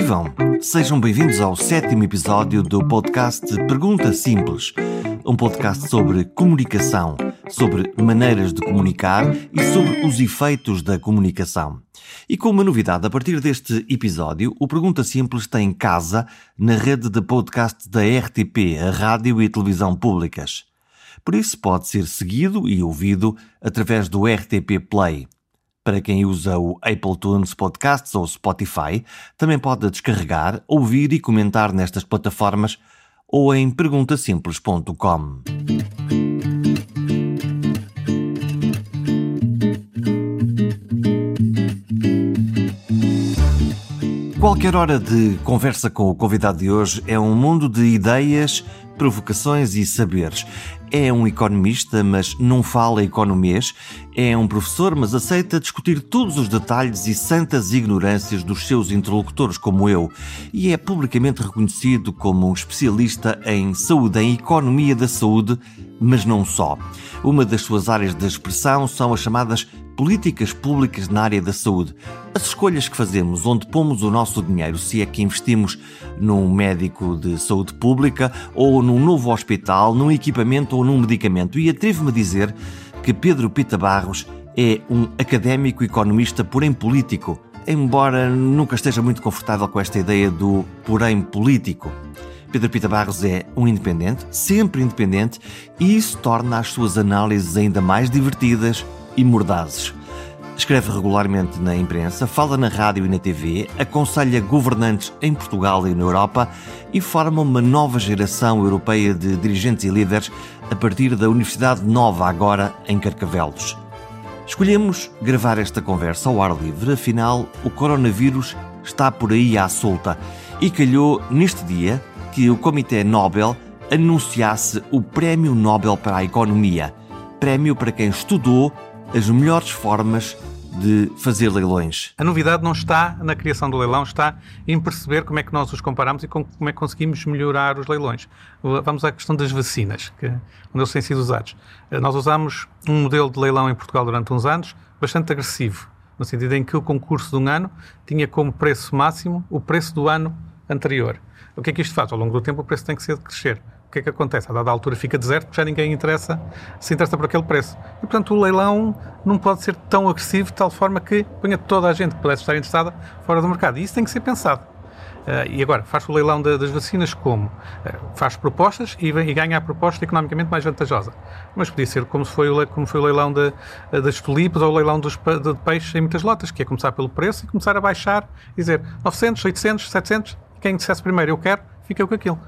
Vivam! Sejam bem-vindos ao sétimo episódio do podcast Pergunta Simples, um podcast sobre comunicação, sobre maneiras de comunicar e sobre os efeitos da comunicação. E com uma novidade, a partir deste episódio, o Pergunta Simples tem casa na rede de podcast da RTP, a Rádio e Televisão Públicas. Por isso pode ser seguido e ouvido através do RTP Play. Para quem usa o Apple Tunes Podcasts ou Spotify, também pode descarregar, ouvir e comentar nestas plataformas ou em perguntasimples.com. Qualquer hora de conversa com o convidado de hoje é um mundo de ideias, provocações e saberes. É um economista, mas não fala economês. É um professor, mas aceita discutir todos os detalhes e santas ignorâncias dos seus interlocutores, como eu. E é publicamente reconhecido como um especialista em saúde, em economia da saúde, mas não só. Uma das suas áreas de expressão são as chamadas políticas públicas na área da saúde. As escolhas que fazemos, onde pomos o nosso dinheiro, se é que investimos num médico de saúde pública ou num novo hospital, num equipamento ou num medicamento. E atrevo-me a dizer que Pedro Pita Barros é um académico economista, porém político, embora nunca esteja muito confortável com esta ideia do porém político. Pedro Pita Barros é um independente, sempre independente, e isso torna as suas análises ainda mais divertidas e mordazes. Escreve regularmente na imprensa, fala na rádio e na TV, aconselha governantes em Portugal e na Europa e forma uma nova geração europeia de dirigentes e líderes a partir da Universidade Nova, agora em Carcavelos. Escolhemos gravar esta conversa ao ar livre, afinal, o coronavírus está por aí à solta e calhou neste dia que o Comitê Nobel anunciasse o Prémio Nobel para a Economia, prémio para quem estudou as melhores formas de fazer leilões. A novidade não está na criação do leilão, está em perceber como é que nós os comparamos e como é que conseguimos melhorar os leilões. Vamos à questão das vacinas, que, onde eles têm sido usados. Eh, nós usamos um modelo de leilão em Portugal durante uns anos bastante agressivo, no sentido em que o concurso de um ano tinha como preço máximo o preço do ano anterior. O que é que isto faz? Ao longo do tempo o preço tem que ser de crescer o que é que acontece? A dada altura fica deserto porque já ninguém interessa, se interessa por aquele preço. E, portanto, o leilão não pode ser tão agressivo de tal forma que ponha toda a gente que pudesse estar interessada fora do mercado. E isso tem que ser pensado. Uh, e agora, faz o leilão das vacinas como? Uh, faz propostas e, e, ganha a proposta economicamente mais vantajosa. Mas podia ser como foi o, como foi o leilão de, das tulipas ou o leilão dos, de, de peixes em muitas lotas, que é começar pelo preço e começar a baixar dizer 900, 800, 700, quem dissesse primeiro eu quero, fica com aquilo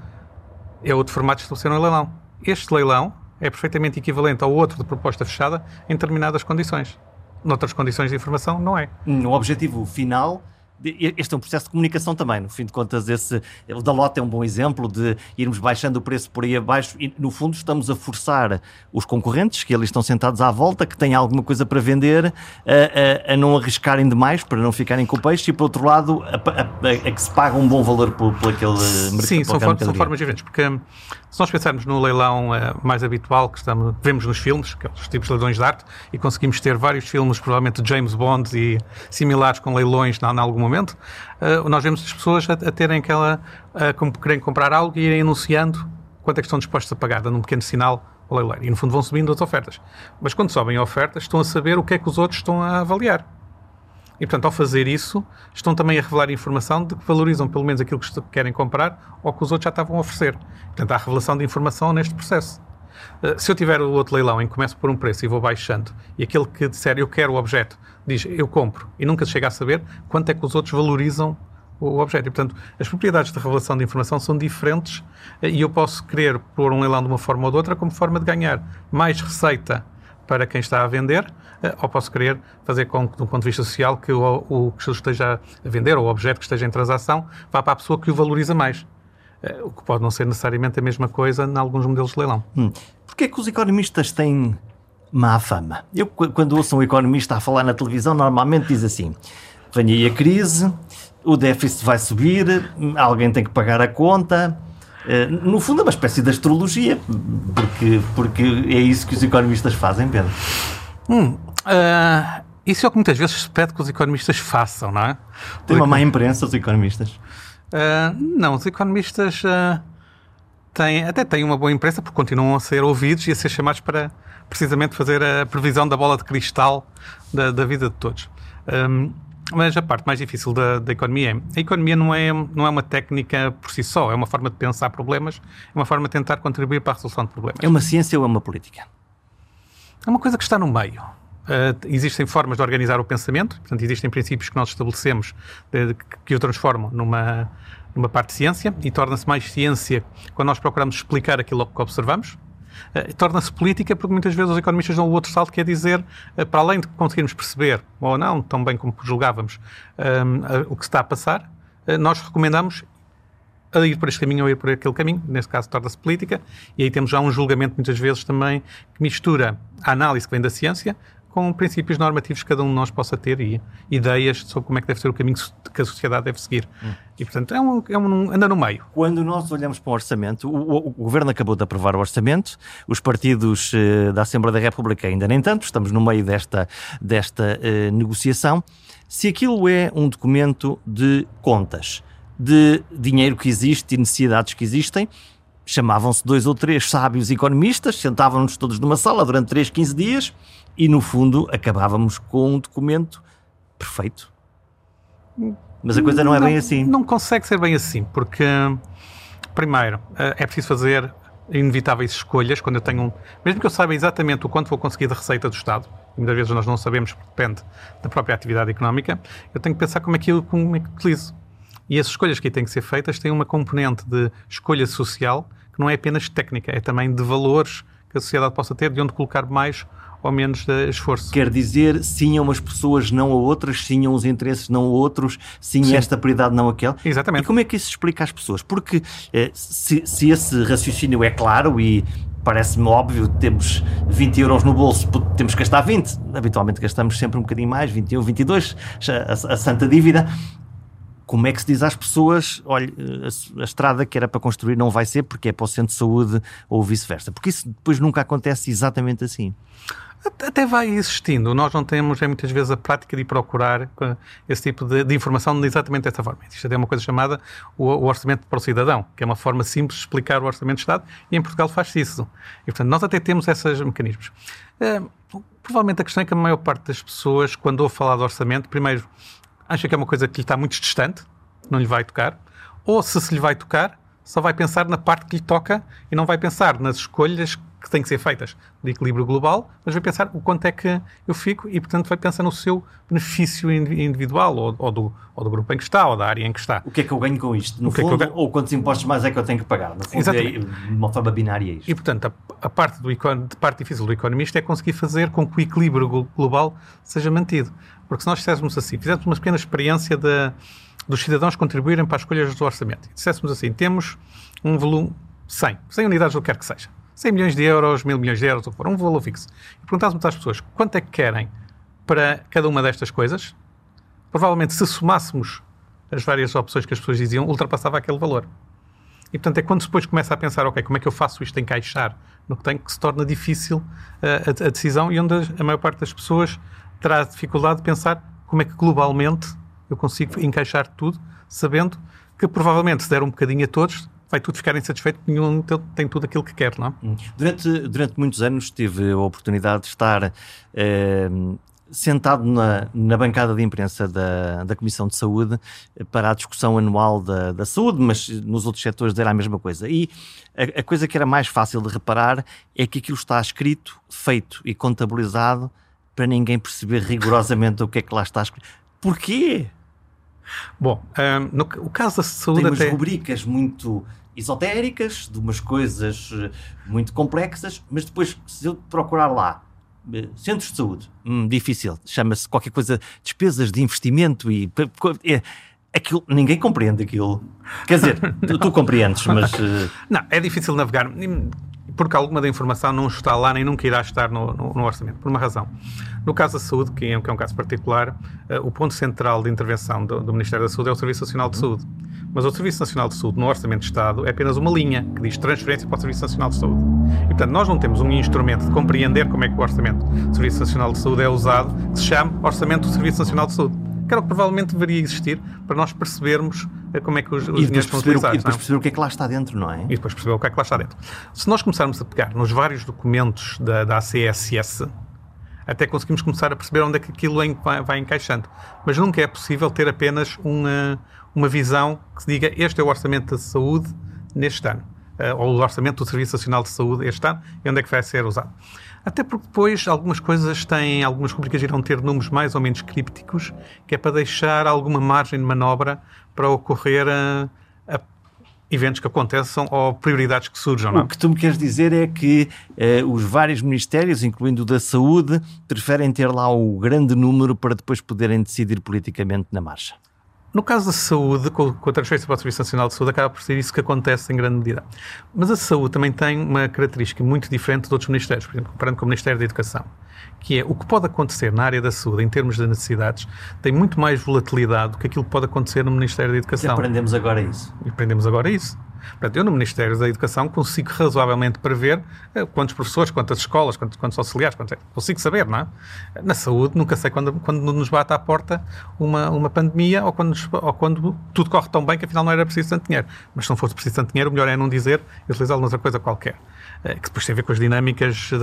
é outro formato de estabelecer um leilão. Este leilão é perfeitamente equivalente ao outro de proposta fechada em determinadas condições. Noutras condições de informação, não é. No objetivo final este é um processo de comunicação também, no fim de contas, esse, o da Lota é um bom exemplo de irmos baixando o preço por aí abaixo e, no fundo, estamos a forçar os concorrentes, que eles estão sentados à volta, que têm alguma coisa para vender, a, a, a não arriscarem demais para não ficarem com o peixe e, por outro lado, a, a que se paga um bom valor por, por aquele mercado. Sim, são, for, são formas diferentes, porque hum, se nós pensarmos no leilão uh, mais habitual que estamos, vemos nos filmes, que é os tipos de leilões de arte, e conseguimos ter vários filmes, provavelmente de James Bond e similares com leilões em algum momento, uh, nós vemos as pessoas a, a terem aquela, a como querem comprar algo e irem anunciando quanto é que estão dispostos a pagar, dando um pequeno sinal ao leiloeiro. E no fundo vão subindo as ofertas. Mas quando sobem ofertas, estão a saber o que é que os outros estão a avaliar. E, portanto, ao fazer isso, estão também a revelar informação de que valorizam pelo menos aquilo que querem comprar ou que os outros já estavam a oferecer. Portanto, há revelação de informação neste processo. Uh, se eu tiver o outro leilão em que começo por um preço e vou baixando, e aquele que disser eu quero o objeto diz eu compro, e nunca chega a saber quanto é que os outros valorizam o objeto. E, portanto, as propriedades de revelação de informação são diferentes uh, e eu posso querer pôr um leilão de uma forma ou de outra como forma de ganhar mais receita para quem está a vender, eh, ou posso querer fazer com que, do ponto de vista social, que o, o que esteja a vender, ou o objeto que esteja em transação, vá para a pessoa que o valoriza mais. Eh, o que pode não ser necessariamente a mesma coisa em alguns modelos de leilão. Hum. Porquê é que os economistas têm má fama? Eu, quando ouço um economista a falar na televisão, normalmente diz assim: vem aí a crise, o déficit vai subir, alguém tem que pagar a conta eh, no fundo é uma espécie de astrologia, porque, porque é isso que os economistas fazem, Pedro. Hum, uh, isso é o que muitas vezes se pede que os economistas façam, não é? Tem uma má imprensa os economistas. Uh, não, os economistas uh, têm, até têm uma boa imprensa porque continuam a ser ouvidos e a ser chamados para precisamente fazer a previsão da bola de cristal da, da vida de todos. Um, mas a parte mais difícil da, da, economia é a economia não é, não é uma técnica por si só, é uma forma de pensar problemas, é uma forma de tentar contribuir para a resolução de problemas. É uma ciência ou é uma política? É uma coisa que está no meio. Uh, existem formas de organizar o pensamento, portanto, existem princípios que nós estabelecemos de, de, que o transformam numa, numa parte de ciência e torna-se mais ciência quando nós procuramos explicar aquilo que observamos. Uh, torna-se política porque muitas vezes os economistas dão o outro salto, que é dizer, uh, para além de conseguirmos perceber, ou não, tão bem como julgávamos, o que está a passar, nós recomendamos a ir por este caminho ou ir por aquele caminho, nesse caso torna-se política, e aí temos já um julgamento muitas vezes também que mistura a análise que vem da ciência com princípios normativos que cada um de nós possa ter e ideias sobre como é que deve ser o caminho que a sociedade deve seguir. Hum. E, portanto, é um, é um anda no meio. Quando nós olhamos para o orçamento, o, o, o Governo acabou de aprovar o orçamento, os partidos eh, da Assembleia da República ainda nem tanto, estamos no meio desta, desta eh, negociação. Se aquilo é um documento de contas, de dinheiro que existe e necessidades que existem, chamavam-se dois ou três sábios economistas, sentavam-nos todos numa sala durante 3, 15 dias e, no fundo, acabávamos com um documento perfeito. Mas a coisa não é não, bem assim. Não consegue ser bem assim, porque, primeiro, eh, é preciso fazer inevitáveis escolhas quando eu tenho um. Mesmo que eu saiba exatamente o quanto vou conseguir de receita do Estado, e muitas vezes nós não sabemos, porque depende da própria atividade económica, eu tenho que pensar como é que eu, como é que utilizo. E as escolhas que têm que ser feitas têm uma componente de escolha social que não é apenas técnica, é também de valores que a sociedade possa ter, de onde colocar mais ou menos esforço. Quer dizer, sim a umas pessoas, não a outras, sim a uns interesses, não a outros, sim, sim. esta prioridade, não aquela. Exatamente. E como é que isso se explica às pessoas? Porque eh, se, se esse raciocínio é claro e parece-me óbvio, temos 20 euros no bolso, temos que gastar 20. Habitualmente gastamos sempre um bocadinho mais, 21, 22, a, a santa dívida como é que se diz às pessoas, olha, a, a, estrada que era para construir não vai ser porque é para o centro de saúde ou vice-versa? Porque isso depois nunca acontece exatamente assim. Até vai existindo. Nós não temos, é, muitas vezes, a prática de procurar esse tipo de, de informação exatamente dessa forma. Isto é uma coisa chamada o, o, orçamento para o cidadão, que é uma forma simples de explicar o orçamento de Estado, e em Portugal faz-se isso. E, portanto, nós até temos esses mecanismos. É, provavelmente a questão é que a maior parte das pessoas, quando ouve falar de orçamento, primeiro acha que é uma coisa que lhe está muito distante, não lhe vai tocar, ou se se lhe vai tocar, só vai pensar na parte que lhe toca e não vai pensar nas escolhas que têm que ser feitas de equilíbrio global, mas vai pensar o quanto é que eu fico e, portanto, vai pensar no seu benefício individual ou, ou, do, ou do grupo em que está ou da área em que está. O que é que eu ganho com isto? No o fundo, é que ou quantos impostos mais é que eu tenho que pagar? No fundo, é Exatamente. é uma forma binária isto. E, portanto, a, a parte, do, a parte difícil do economista é conseguir fazer com que o equilíbrio global seja mantido. Porque se nós fizéssemos assim, fizéssemos uma pequena experiência de, dos cidadãos contribuírem para as escolhas do orçamento, e disséssemos assim, temos um volume 100, 100 unidades, o que quer que seja, 100 milhões de euros, mil milhões de euros, o que for, um valor fixo, e perguntássemos às pessoas quanto é que querem para cada uma destas coisas, provavelmente se somássemos as várias opções que as pessoas diziam, ultrapassava aquele valor. E, portanto, é quando depois começa a pensar, ok, como é que eu faço isto encaixar no que tenho, que se torna difícil uh, a, a, decisão e onde a maior parte das pessoas terá dificuldade de pensar como é que globalmente eu consigo encaixar tudo, sabendo que provavelmente se der um bocadinho a todos, vai tudo ficar insatisfeito, nenhum tem tudo aquilo que quer, não é? Hum. Durante, durante muitos anos tive a oportunidade de estar eh, sentado na, na bancada de imprensa da, da Comissão de Saúde para a discussão anual da, da saúde, mas nos outros setores era a mesma coisa. E a, a coisa que era mais fácil de reparar é que aquilo está escrito, feito e contabilizado para ninguém perceber rigorosamente o que é que lá está escrito. Porquê? Bom, um, no o caso da saúde Tem umas até... rubricas muito esotéricas, de umas coisas eh, muito complexas, mas depois, se eu procurar lá eh, centros de saúde, hum, difícil, chama-se qualquer coisa, despesas de investimento e... É, aquilo, ninguém compreende aquilo. Quer dizer, tu, tu compreendes, mas... Uh... Não, é difícil navegar porque alguma da informação não está lá nem nunca irá estar no, no, no orçamento, por uma razão. No caso da saúde, que é, que é um caso particular, uh, o ponto central de intervenção do, do, Ministério da Saúde é o Serviço Nacional de Saúde. Mas o Serviço Nacional de Saúde, no Orçamento de Estado, é apenas uma linha que diz transferência para o Serviço Nacional de Saúde. E, portanto, nós não temos um instrumento de compreender como é que o Orçamento do Serviço Nacional de Saúde é usado, que se chama Orçamento do Serviço Nacional de Saúde que era o que provavelmente deveria existir para nós percebermos eh, como é que os, os dinheiros são utilizados. E depois perceber o que é que lá está dentro, não é? E depois perceber o que é que lá está dentro. Se nós começarmos a pegar nos vários documentos da, da ACSS, até conseguimos começar a perceber onde é que aquilo vai, vai encaixando. Mas nunca é possível ter apenas uma, uma visão que se diga este é o orçamento da saúde neste ano, uh, ou o orçamento do Serviço Nacional de Saúde este ano, e onde é que vai ser usado. Até porque depois algumas coisas têm, algumas rubricas irão ter números mais ou menos crípticos, que é para deixar alguma margem de manobra para ocorrer a, a eventos que aconteçam ou prioridades que surjam. Não? É? O que tu me queres dizer é que eh, os vários ministérios, incluindo o da saúde, preferem ter lá o grande número para depois poderem decidir politicamente na marcha. No caso da saúde, com, a transferência para o Serviço Nacional de Saúde, acaba por ser isso que acontece em grande medida. Mas a saúde também tem uma característica muito diferente de outros ministérios, por exemplo, comparando com o Ministério da Educação, que é o que pode acontecer na área da saúde em termos de necessidades tem muito mais volatilidade do que aquilo que pode acontecer no Ministério da Educação. E aprendemos agora isso. E aprendemos agora isso. Portanto, eu no Ministério da Educação consigo razoavelmente prever eh, quantos professores, quantas escolas, quantos, quantos auxiliares, quantos, consigo saber, não é? Na saúde, nunca sei quando, quando nos bate à porta uma, uma pandemia ou quando, ou quando tudo corre tão bem que afinal não era preciso tanto dinheiro. Mas se não fosse preciso tanto dinheiro, o melhor é não dizer e utilizá-lo noutra coisa qualquer. Eh, que depois tem a ver com as dinâmicas de,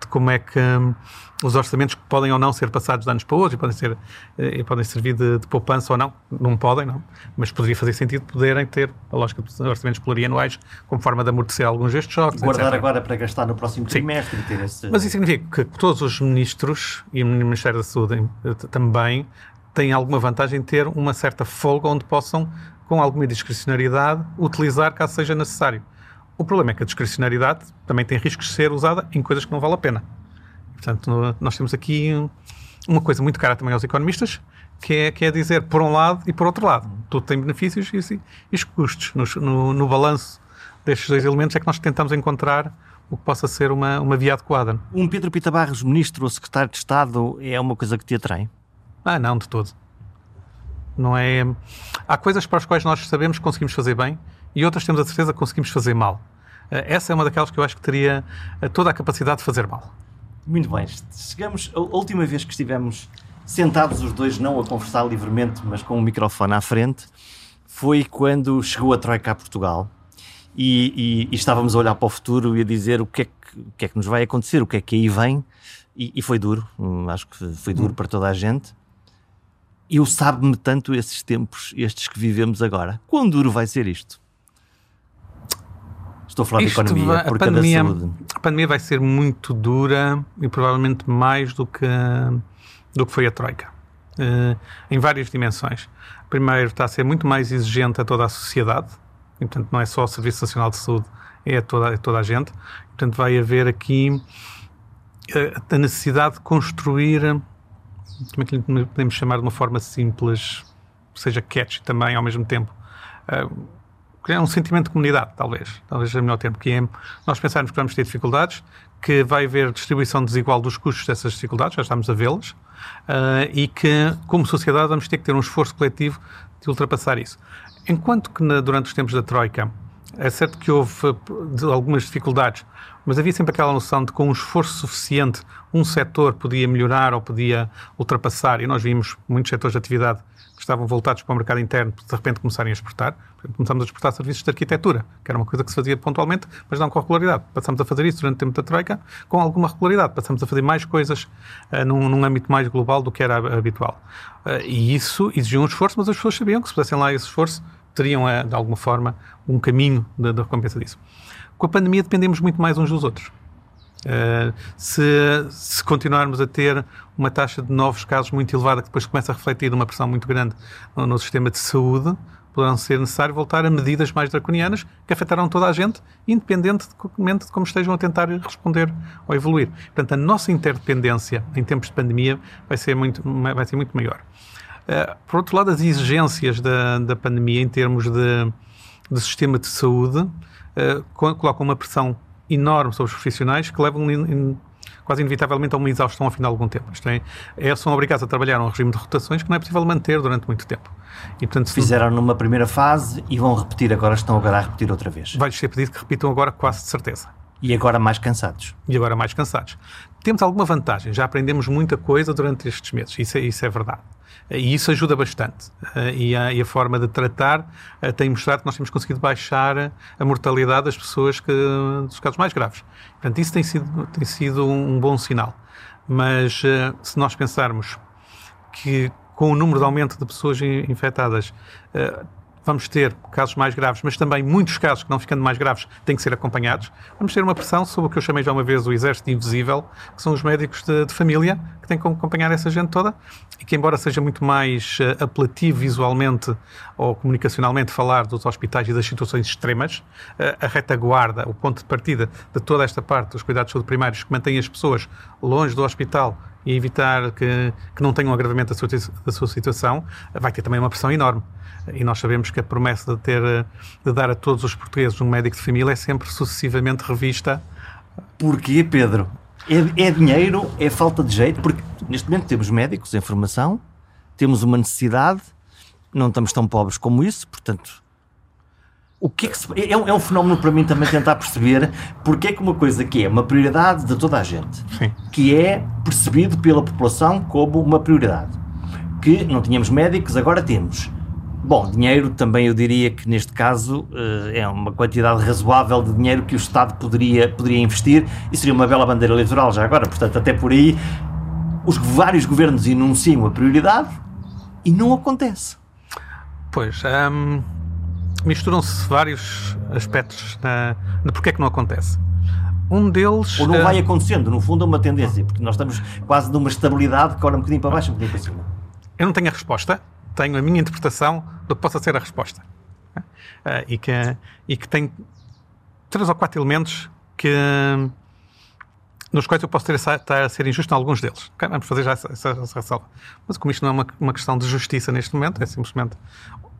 de como é que hum, os orçamentos podem ou não ser passados de anos para outros e podem, ser, eh, e podem servir de, de, poupança ou não. Não podem, não. Mas poderia fazer sentido poderem ter a lógica dos orçamentos plurianuais como forma de amortecer alguns destes choques. Guardar etc. agora para gastar no próximo trimestre. Esse... Mas isso significa que todos os ministros e o Ministério da Saúde eh, também têm alguma vantagem em ter uma certa folga onde possam, com alguma discricionariedade, utilizar caso seja necessário. O problema é que a discricionariedade também tem riscos de ser usada em coisas que não vale a pena. Portanto, nós temos aqui uma coisa muito cara também aos economistas, que é, que é dizer por um lado e por outro lado. Tudo tem benefícios e, e os custos. No, no, no balanço destes dois elementos é que nós tentamos encontrar o que possa ser uma, uma via adequada. Um Pedro Pita Barros, ministro ou secretário de Estado, é uma coisa que te atrai? Ah, não, de todo. Não é... Há coisas para as quais nós sabemos que conseguimos fazer bem e outras temos a certeza que conseguimos fazer mal. Eh, essa é uma daquelas que eu acho que teria eh, toda a capacidade de fazer mal. Muito bem. Chegamos, a última vez que estivemos sentados os dois, não a conversar livremente, mas com o microfone à frente, foi quando chegou a Troika a Portugal e, e, e, estávamos a olhar para o futuro e a dizer o que é que, que, é que nos vai acontecer, o que é que aí vem. E, e foi duro, hum, acho que foi duro hum. para toda a gente. Eu sabe-me tanto esses tempos, estes que vivemos agora. Quão duro vai ser isto? Estou a falar Isto de economia, vai, por pandemia, saúde. A pandemia vai ser muito dura e provavelmente mais do que, do que foi a Troika. Uh, em várias dimensões. Primeiro, está a ser muito mais exigente a toda a sociedade, e, portanto, não é só o Serviço Nacional de Saúde, é a toda, a toda a gente. Portanto, vai haver aqui uh, a necessidade de construir, como é que podemos chamar de uma forma simples, seja catchy também ao mesmo tempo. Uh, criar um sentimento de comunidade, talvez, talvez seja o melhor termo, que é nós pensarmos que vamos ter dificuldades, que vai haver distribuição desigual dos custos dessas dificuldades, já estamos a vê-las, uh, e que, como sociedade, vamos ter que ter um esforço coletivo de ultrapassar isso. Enquanto que na, durante os tempos da Troika, é certo que houve algumas dificuldades, mas havia sempre aquela noção de que com um esforço suficiente um setor podia melhorar ou podia ultrapassar, e nós vimos muitos setores de atividade que estavam voltados para o mercado interno, de repente começarem a exportar. Começámos a exportar serviços de arquitetura, que era uma coisa que se fazia pontualmente, mas não com regularidade. Passamos a fazer isso durante o tempo da Troika com alguma regularidade. Passamos a fazer mais coisas uh, num, num, âmbito mais global do que era habitual. Uh, e isso exigiu um esforço, mas as pessoas sabiam que se fizessem lá esse esforço, teriam, uh, de alguma forma, um caminho da recompensa disso. Com a pandemia dependemos muito mais uns dos outros. Uh, se, se, continuarmos a ter uma taxa de novos casos muito elevada, que depois começa a refletir numa pressão muito grande no, no sistema de saúde, poderão ser necessário voltar a medidas mais draconianas que afetarão toda a gente, independentemente de como estejam a tentar responder ou evoluir. Portanto, a nossa interdependência em tempos de pandemia vai ser muito, vai ser muito maior. Uh, por outro lado, as exigências da, da pandemia em termos de, de sistema de saúde uh, colocam uma pressão enorme sobre os profissionais que levam in, quase inevitavelmente a uma exaustão ao fim de algum tempo. Isto é, é, são obrigados a trabalhar num regime de rotações que não é possível manter durante muito tempo. E, portanto, Fizeram numa primeira fase e vão repetir agora, estão agora a repetir outra vez. Vai-lhes ser pedido que repitam agora quase de certeza. E agora mais cansados. E agora mais cansados. Temos alguma vantagem, já aprendemos muita coisa durante estes meses, isso é, isso é verdade. E isso ajuda bastante. E a, e a forma de tratar tem mostrado que nós temos conseguido baixar a mortalidade das pessoas que, dos casos mais graves. Portanto, isso tem sido, tem sido um bom sinal. Mas se nós pensarmos que com o número de aumento de pessoas infectadas vamos ter casos mais graves, mas também muitos casos que não ficando mais graves têm que ser acompanhados. Vamos ter uma pressão sobre o que eu chamei já uma vez o exército invisível, que são os médicos de, de família, que têm que acompanhar essa gente toda e que, embora seja muito mais uh, apelativo visualmente ou comunicacionalmente falar dos hospitais e das situações extremas, uh, a retaguarda, o ponto de partida de toda esta parte dos cuidados de saúde primários que mantém as pessoas longe do hospital e evitar que, que não tenham um agravamento da sua, da sua situação, vai ter também uma pressão enorme. E nós sabemos que a promessa de, ter, de dar a todos os portugueses um médico de família é sempre sucessivamente revista. Porquê, Pedro? É, é dinheiro? É falta de jeito? Porque neste momento temos médicos em formação, temos uma necessidade, não estamos tão pobres como isso, portanto, o que é, que se, é, um, é, um, fenómeno para mim também tentar perceber porque é que uma coisa que é uma prioridade de toda a gente, Sim. que é percebido pela população como uma prioridade, que não tínhamos médicos, agora temos. Bom, dinheiro também eu diria que neste caso uh, é uma quantidade razoável de dinheiro que o Estado poderia, poderia investir e seria uma bela bandeira eleitoral já agora, portanto até por aí os vários governos enunciam a prioridade e não acontece. Pois, hum, misturam-se vários aspectos na, de porque é que não acontece. Um deles. Ou não vai acontecendo, no fundo é uma tendência, porque nós estamos quase numa estabilidade que ora um bocadinho para baixo, um bocadinho para cima. Eu não tenho a resposta, tenho a minha interpretação do que possa ser a resposta. Uh, e, que, e que tem três ou quatro elementos que, nos quais eu posso ter, estar a ser injusto em alguns deles. Vamos fazer já essa, essa, essa ressalva. Mas como isto não é uma, uma questão de justiça neste momento, é simplesmente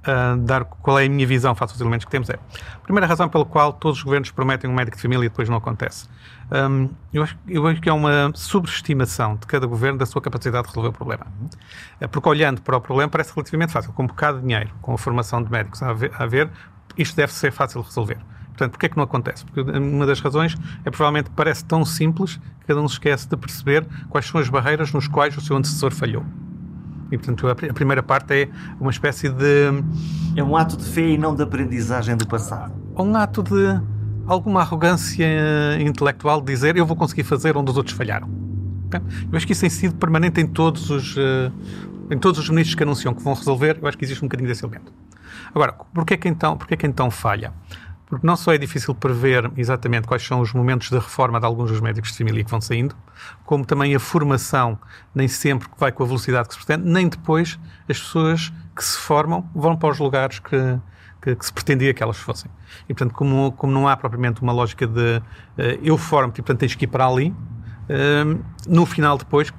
uh, dar qual é a minha visão face aos elementos que temos é. A primeira razão pela qual todos os governos prometem um médico de família e depois não acontece. Um, eu, acho, eu acho que é uma subestimação de cada governo da sua capacidade de resolver o problema. Uh, porque olhando para o problema parece relativamente fácil. Com um bocado de dinheiro, com a formação de médicos a haver, a isto deve ser fácil de resolver. Portanto, porquê é que não acontece? Porque uma das razões é provavelmente parece tão simples que cada um se esquece de perceber quais são as barreiras nos quais o seu antecessor falhou. E, portanto, a primeira parte é uma espécie de. É um ato de fé e não de aprendizagem do passado. Um ato de alguma arrogância intelectual de dizer eu vou conseguir fazer onde os outros falharam. Eu acho que isso tem sido permanente em todos os, eh, em todos os ministros que anunciam que vão resolver. Eu acho que existe um bocadinho desse elemento. Agora, porquê que então, porquê que então falha? Porque não só é difícil prever exatamente quais são os momentos de reforma de alguns dos médicos de família que vão saindo, como também a formação nem sempre vai com a velocidade que se pretende, nem depois as pessoas que se formam vão para os lugares que, que, que, se pretendia que elas fossem. E, portanto, como, como não há propriamente uma lógica de uh, eu formo e, portanto, tens que ir para ali, uh, no final, depois,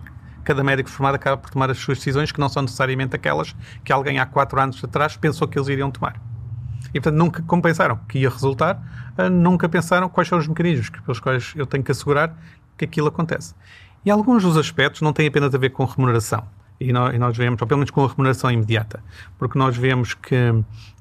cada médico formado acaba por tomar as suas decisões que não são necessariamente aquelas que alguém há quatro anos atrás pensou que eles iriam tomar. E, portanto, nunca, como pensaram que ia resultar, uh, nunca pensaram quais são os mecanismos pelos quais eu tenho que assegurar que aquilo acontece. E alguns dos aspectos não têm apenas a ver com remuneração. E nós, vemos, ou pelo menos com a remuneração imediata, porque nós vemos que,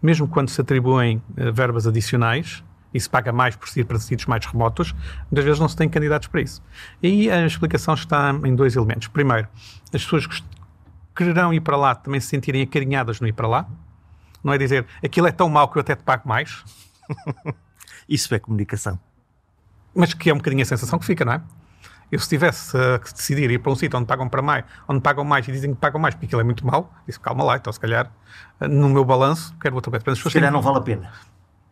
mesmo quando se atribuem uh, verbas adicionais, e se paga mais por ir para sítios mais remotos, muitas vezes não se tem candidatos para isso. E a explicação está em dois elementos. Primeiro, as pessoas que quererão ir para lá também se sentirem acarinhadas no ir para lá, não é dizer aquilo é tão mau que eu até te pago mais. Isso é comunicação. Mas que é um bocadinho a sensação que fica, não é? Eu se tivesse uh, que decidir ir para um sítio onde pagam para mais, onde pagam mais e dizem que pagam mais porque aquilo é muito mau, disse calma lá, então se calhar uh, no meu balanço quero outra coisa. Se calhar não vale a pena.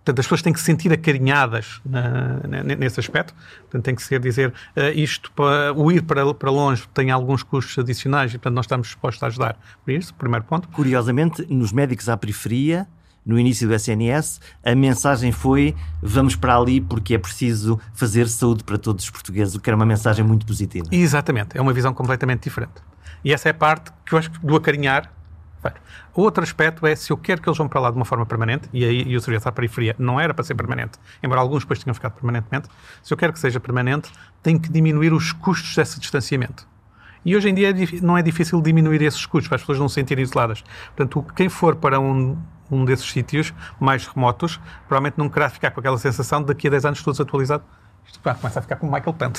Portanto, as pessoas têm que se sentir acarinhadas na, nesse aspecto. Portanto, tem que ser dizer uh, isto, para, o ir para, para longe tem alguns custos adicionais e, portanto, nós estamos dispostos a ajudar por isso, primeiro ponto. Curiosamente, nos médicos à periferia, no início do SNS, a mensagem foi vamos para ali porque é preciso fazer saúde para todos os portugueses, o que era uma mensagem muito positiva. Exatamente, é uma visão completamente diferente. E essa é a parte que eu acho que do acarinhar Outro aspecto é se eu quero que eles vão para lá de uma forma permanente, e aí o serviço à periferia não era para ser permanente, embora alguns depois tenham ficado permanentemente, se eu quero que seja permanente, tem que diminuir os custos desse distanciamento. E hoje em dia não é difícil diminuir esses custos, para as pessoas não se sentirem isoladas. Portanto, quem for para um, um desses sítios mais remotos, provavelmente não querá ficar com aquela sensação de daqui a 10 anos estou desatualizado Isto começa a ficar como Michael Pant.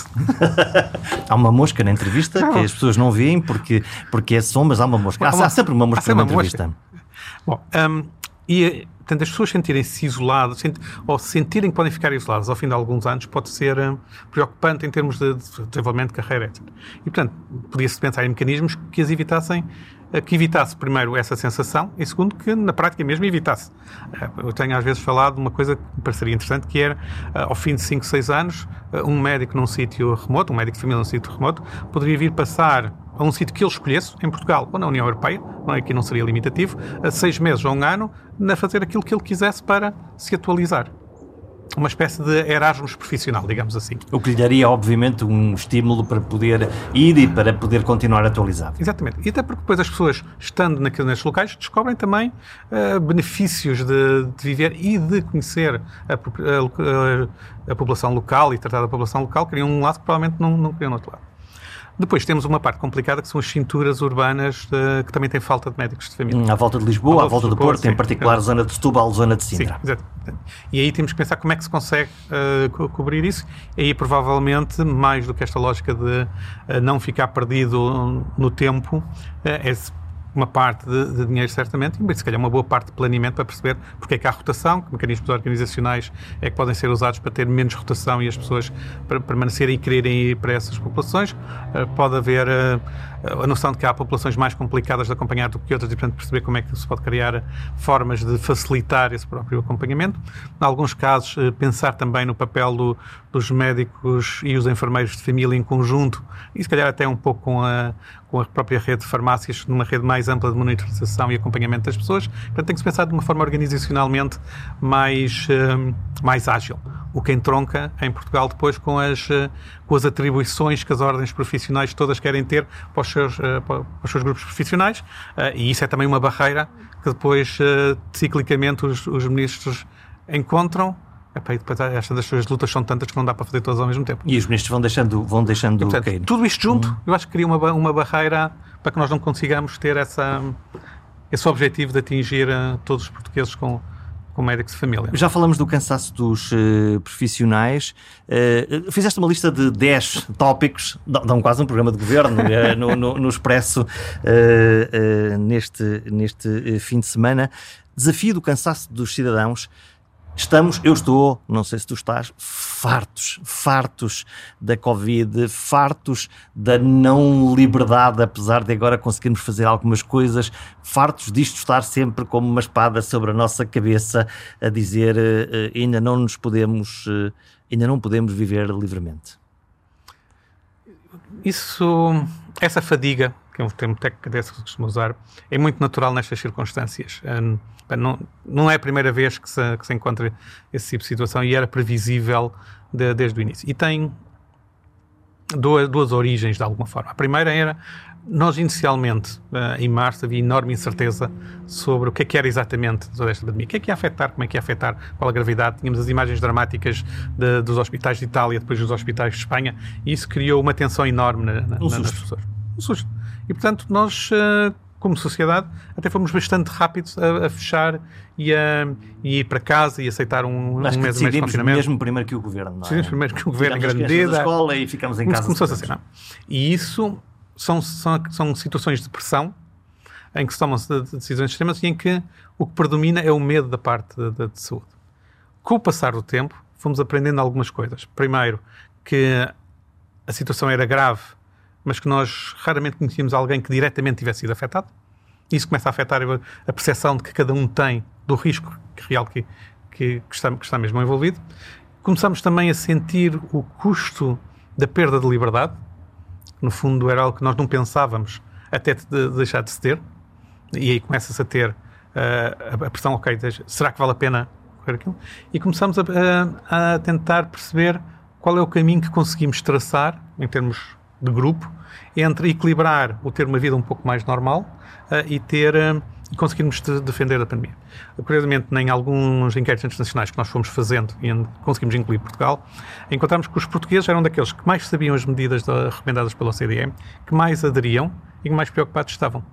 há uma mosca na entrevista não. que as pessoas não veem porque, porque é som, mas há uma mosca. Há, há sempre uma mosca sempre na uma entrevista. Mosca. Bom, um, e portanto, as pessoas sentirem-se isoladas sent, ou sentirem que podem ficar isoladas ao fim de alguns anos pode ser um, preocupante em termos de, de desenvolvimento de carreira, etc. E, portanto, podia-se pensar em mecanismos que as evitassem que evitasse primeiro essa sensação e segundo que na prática mesmo evitasse. Eh, eu tenho às vezes falado de uma coisa que me pareceria interessante que era eh, ao fim de 5, 6 anos eh, um médico num sítio remoto, um médico de família num sítio remoto, poderia vir passar a um sítio que ele escolhesse, em Portugal ou na União Europeia, não é, aqui não seria limitativo, a seis meses ou um ano, a fazer aquilo que ele quisesse para se atualizar uma espécie de Erasmus profissional, digamos assim. O que lhe daria, obviamente, um estímulo para poder ir e para poder continuar atualizado. Exatamente. E até porque depois as pessoas, estando naqueles locais, descobrem também uh, benefícios de, de, viver e de conhecer a, a, a, população local e tratar da população local, criam um laço que provavelmente não, não criam no outro lado. Depois temos uma parte complicada que são as cinturas urbanas uh, que também têm falta de médicos de família. Hum, à volta de Lisboa, à volta, à volta do Porto, sim, em particular a zona de Setúbal, zona de Sintra. Sim, exatamente. E aí temos que pensar como é que se consegue uh, co cobrir isso. E aí provavelmente, mais do que esta lógica de uh, não ficar perdido no tempo, é uma parte de, de, dinheiro, certamente, e se calhar uma boa parte de planeamento para perceber porque é que há rotação, que mecanismos organizacionais é que podem ser usados para ter menos rotação e as pessoas para permanecerem e quererem ir para essas populações. Uh, pode haver uh, a noção de que há populações mais complicadas de acompanhar do que outras e, portanto, perceber como é que se pode criar formas de facilitar esse próprio acompanhamento. Em alguns casos, uh, pensar também no papel do, dos médicos e os enfermeiros de família em conjunto e, se calhar, até um pouco com a, com a própria rede de farmácias, numa rede mais ampla de monitorização e acompanhamento das pessoas. Portanto, tem que se pensar de uma forma organizacionalmente mais, uh, mais ágil. O que entronca em Portugal depois com as, uh, com as atribuições que as ordens profissionais todas querem ter para os seus, uh, para os seus grupos profissionais. e isso é também uma barreira que depois, ciclicamente, os, os ministros encontram Epá, e depois estas suas lutas são tantas que não dá para fazer todas ao mesmo tempo. E os ministros vão deixando, vão deixando e, portanto, Tudo isto junto, hum. eu acho que cria uma, uma barreira para que nós não consigamos ter essa, esse objetivo de atingir todos os portugueses com, com médicos de família. Já falamos do cansaço dos uh, profissionais. Uh, fizeste uma lista de 10 tópicos, dão quase um programa de governo uh, no, no, no, Expresso neste, neste fim de semana. Desafio do cansaço dos cidadãos Estamos, eu estou, não sei se tu estás, fartos, fartos da Covid, fartos da não liberdade, apesar de agora conseguirmos fazer algumas coisas, fartos disto estar sempre como uma espada sobre a nossa cabeça a dizer uh, ainda não nos podemos, uh, ainda não podemos viver livremente. Isso, essa fadiga, que é um termo técnico que se costuma usar, é muito natural nestas circunstâncias. Um, não, não é a primeira vez que se, que se encontra esse tipo de situação e era previsível de, desde o início. E tem duas, duas origens, de alguma forma. A primeira era, nós inicialmente, eh, em março, havia enorme incerteza sobre o que é que era exatamente toda esta pandemia. O que é que ia afetar, como é que ia afetar, qual a gravidade. Tínhamos as imagens dramáticas de, dos hospitais de Itália, depois dos hospitais de Espanha, e isso criou uma tensão enorme na, na, um nas pessoas. Um susto. E, portanto, nós uh, como sociedade, até fomos bastante rápidos a, a fechar e a e ir para casa e aceitar um, Acho um mês, mês de confinamento. mesmo primeiro que o governo, não é? Decidimos primeiro que o governo em grande medida. escola e ficamos em casa. Começou a ser, não. E isso são, são, são situações de pressão em que se tomam decisões extremas e em que o que predomina é o medo da parte da de, de saúde. Com o passar do tempo, fomos aprendendo algumas coisas. Primeiro, que a situação era grave mas que nós raramente conhecíamos alguém que diretamente tivesse sido afetado. Isso começa a afetar a percepção de que cada um tem do risco real que, que, que, está, que está mesmo envolvido. Começamos também a sentir o custo da perda de liberdade. No fundo, era algo que nós não pensávamos até de deixar de se ter. E aí começa-se a ter uh, a pressão, ok, será que vale a pena correr aquilo? E começamos a, a, a tentar perceber qual é o caminho que conseguimos traçar, em termos de grupo entre equilibrar o ter uma vida um pouco mais normal uh, e ter uh, conseguirmos de defender a pandemia. Curiosamente, em alguns inquéritos internacionais que nós fomos fazendo e conseguimos incluir Portugal, encontramos que os portugueses eram daqueles que mais sabiam as medidas recomendadas pela OCDE, que mais aderiam e que mais preocupados estavam.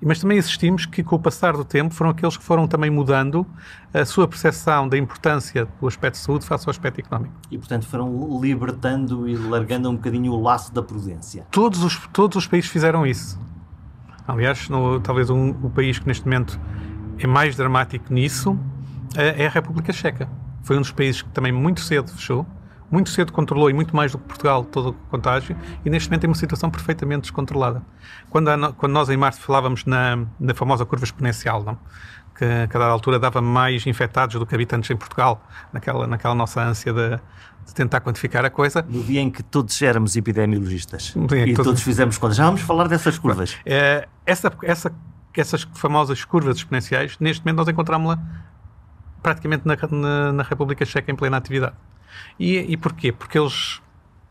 Mas também assistimos que, com o passar do tempo, foram aqueles que foram também mudando a sua percepção da importância do aspecto de saúde face ao aspecto económico. E, portanto, foram libertando e largando um bocadinho o laço da prudência. Todos os, todos os países fizeram isso. Aliás, no, talvez um, o país que neste momento é mais dramático nisso é, é a República Checa. Foi um dos países que também muito cedo fechou, muito cedo controlou e muito mais do que Portugal todo o contágio e neste momento tem uma situação perfeitamente descontrolada. Quando, a, quando nós em março falávamos na, na famosa curva exponencial, não? que a cada altura dava mais infectados do que habitantes em Portugal, naquela, naquela nossa ânsia de, de tentar quantificar a coisa. No dia em que todos éramos epidemiologistas e todos... todos fizemos contas. Já vamos falar dessas curvas. É, essa, essa, essas famosas curvas exponenciais, neste momento nós encontramos-la praticamente na, na, na, República Checa em plena atividade. E, e porquê? Porque eles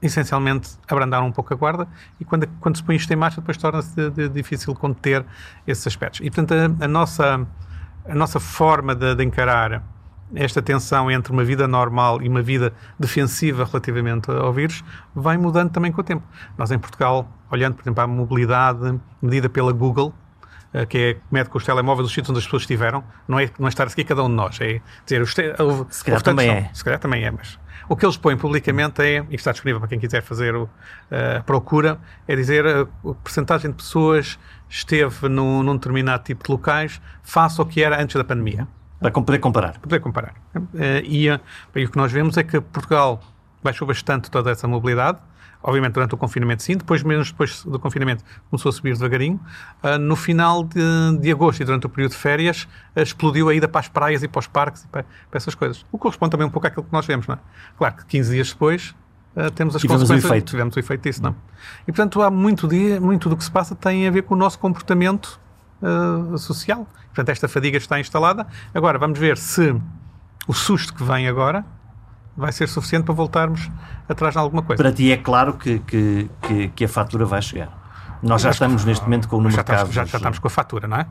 essencialmente abrandaram um pouco a guarda e quando, quando se põe isto em marcha depois torna-se de, de difícil conter esses aspectos. E portanto a, a nossa, a nossa forma de, de, encarar esta tensão entre uma vida normal e uma vida defensiva relativamente ao vírus vai mudando também com o tempo. Nós em Portugal, olhando por exemplo à mobilidade medida pela Google, que é mede com os telemóveis os sítios onde as pessoas estiveram, não é, não é estar aqui cada um de nós, é dizer, os te, se calhar também é. Se calhar também é, mas o que eles põem publicamente é, e está disponível para quem quiser fazer o, eh, a procura, é dizer a, a percentagem de pessoas esteve num, num determinado tipo de locais face ao que era antes da pandemia. Para poder comparar. Para poder comparar. Eh, e, e o que nós vemos é que Portugal baixou bastante toda essa mobilidade, obviamente durante o confinamento sim, depois menos depois do confinamento começou a subir devagarinho. Uh, no final de, de, agosto e durante o período de férias uh, explodiu a ida para as praias e para os parques e para, para, essas coisas. O que corresponde também um pouco àquilo que nós vemos, não é? Claro que 15 dias depois uh, temos as tivemos consequências. O efeito. Tivemos o efeito disso, não. E portanto há muito, dia, muito do que se passa tem a ver com o nosso comportamento social. Portanto esta fadiga está instalada. Agora vamos ver se o susto que vem agora vai ser suficiente para voltarmos atrás de alguma coisa. Para ti é claro que, que, que, que a fatura vai chegar. Nós já estamos neste momento com o número já de casos. Já, já, estamos com a fatura, não é?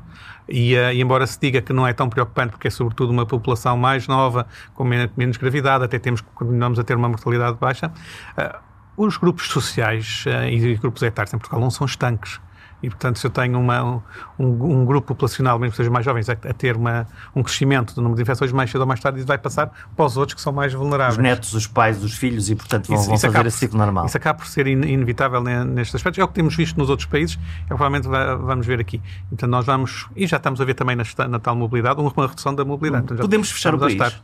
E, uh, e, embora se diga que não é tão preocupante, porque é sobretudo uma população mais nova, com menos, menos gravidade, até temos, continuamos a ter uma mortalidade baixa, uh, os grupos sociais uh, e grupos etários em Portugal não são estanques. E, portanto, se eu tenho uma, um, um, grupo populacional, mesmo que sejam mais jovens, a, a, ter uma, um crescimento do número de infecções mais cedo ou mais tarde, isso vai passar para os outros que são mais vulneráveis. Os netos, os pais, os filhos, e, portanto, vão, isso, vão isso fazer esse ciclo normal. Isso acaba por ser in, inevitável nestes aspectos. É o que temos visto nos outros países, é o que provavelmente vamos ver aqui. Então, nós vamos, e já estamos a ver também na, na tal mobilidade, uma redução da mobilidade. Então, Podemos fechar o país?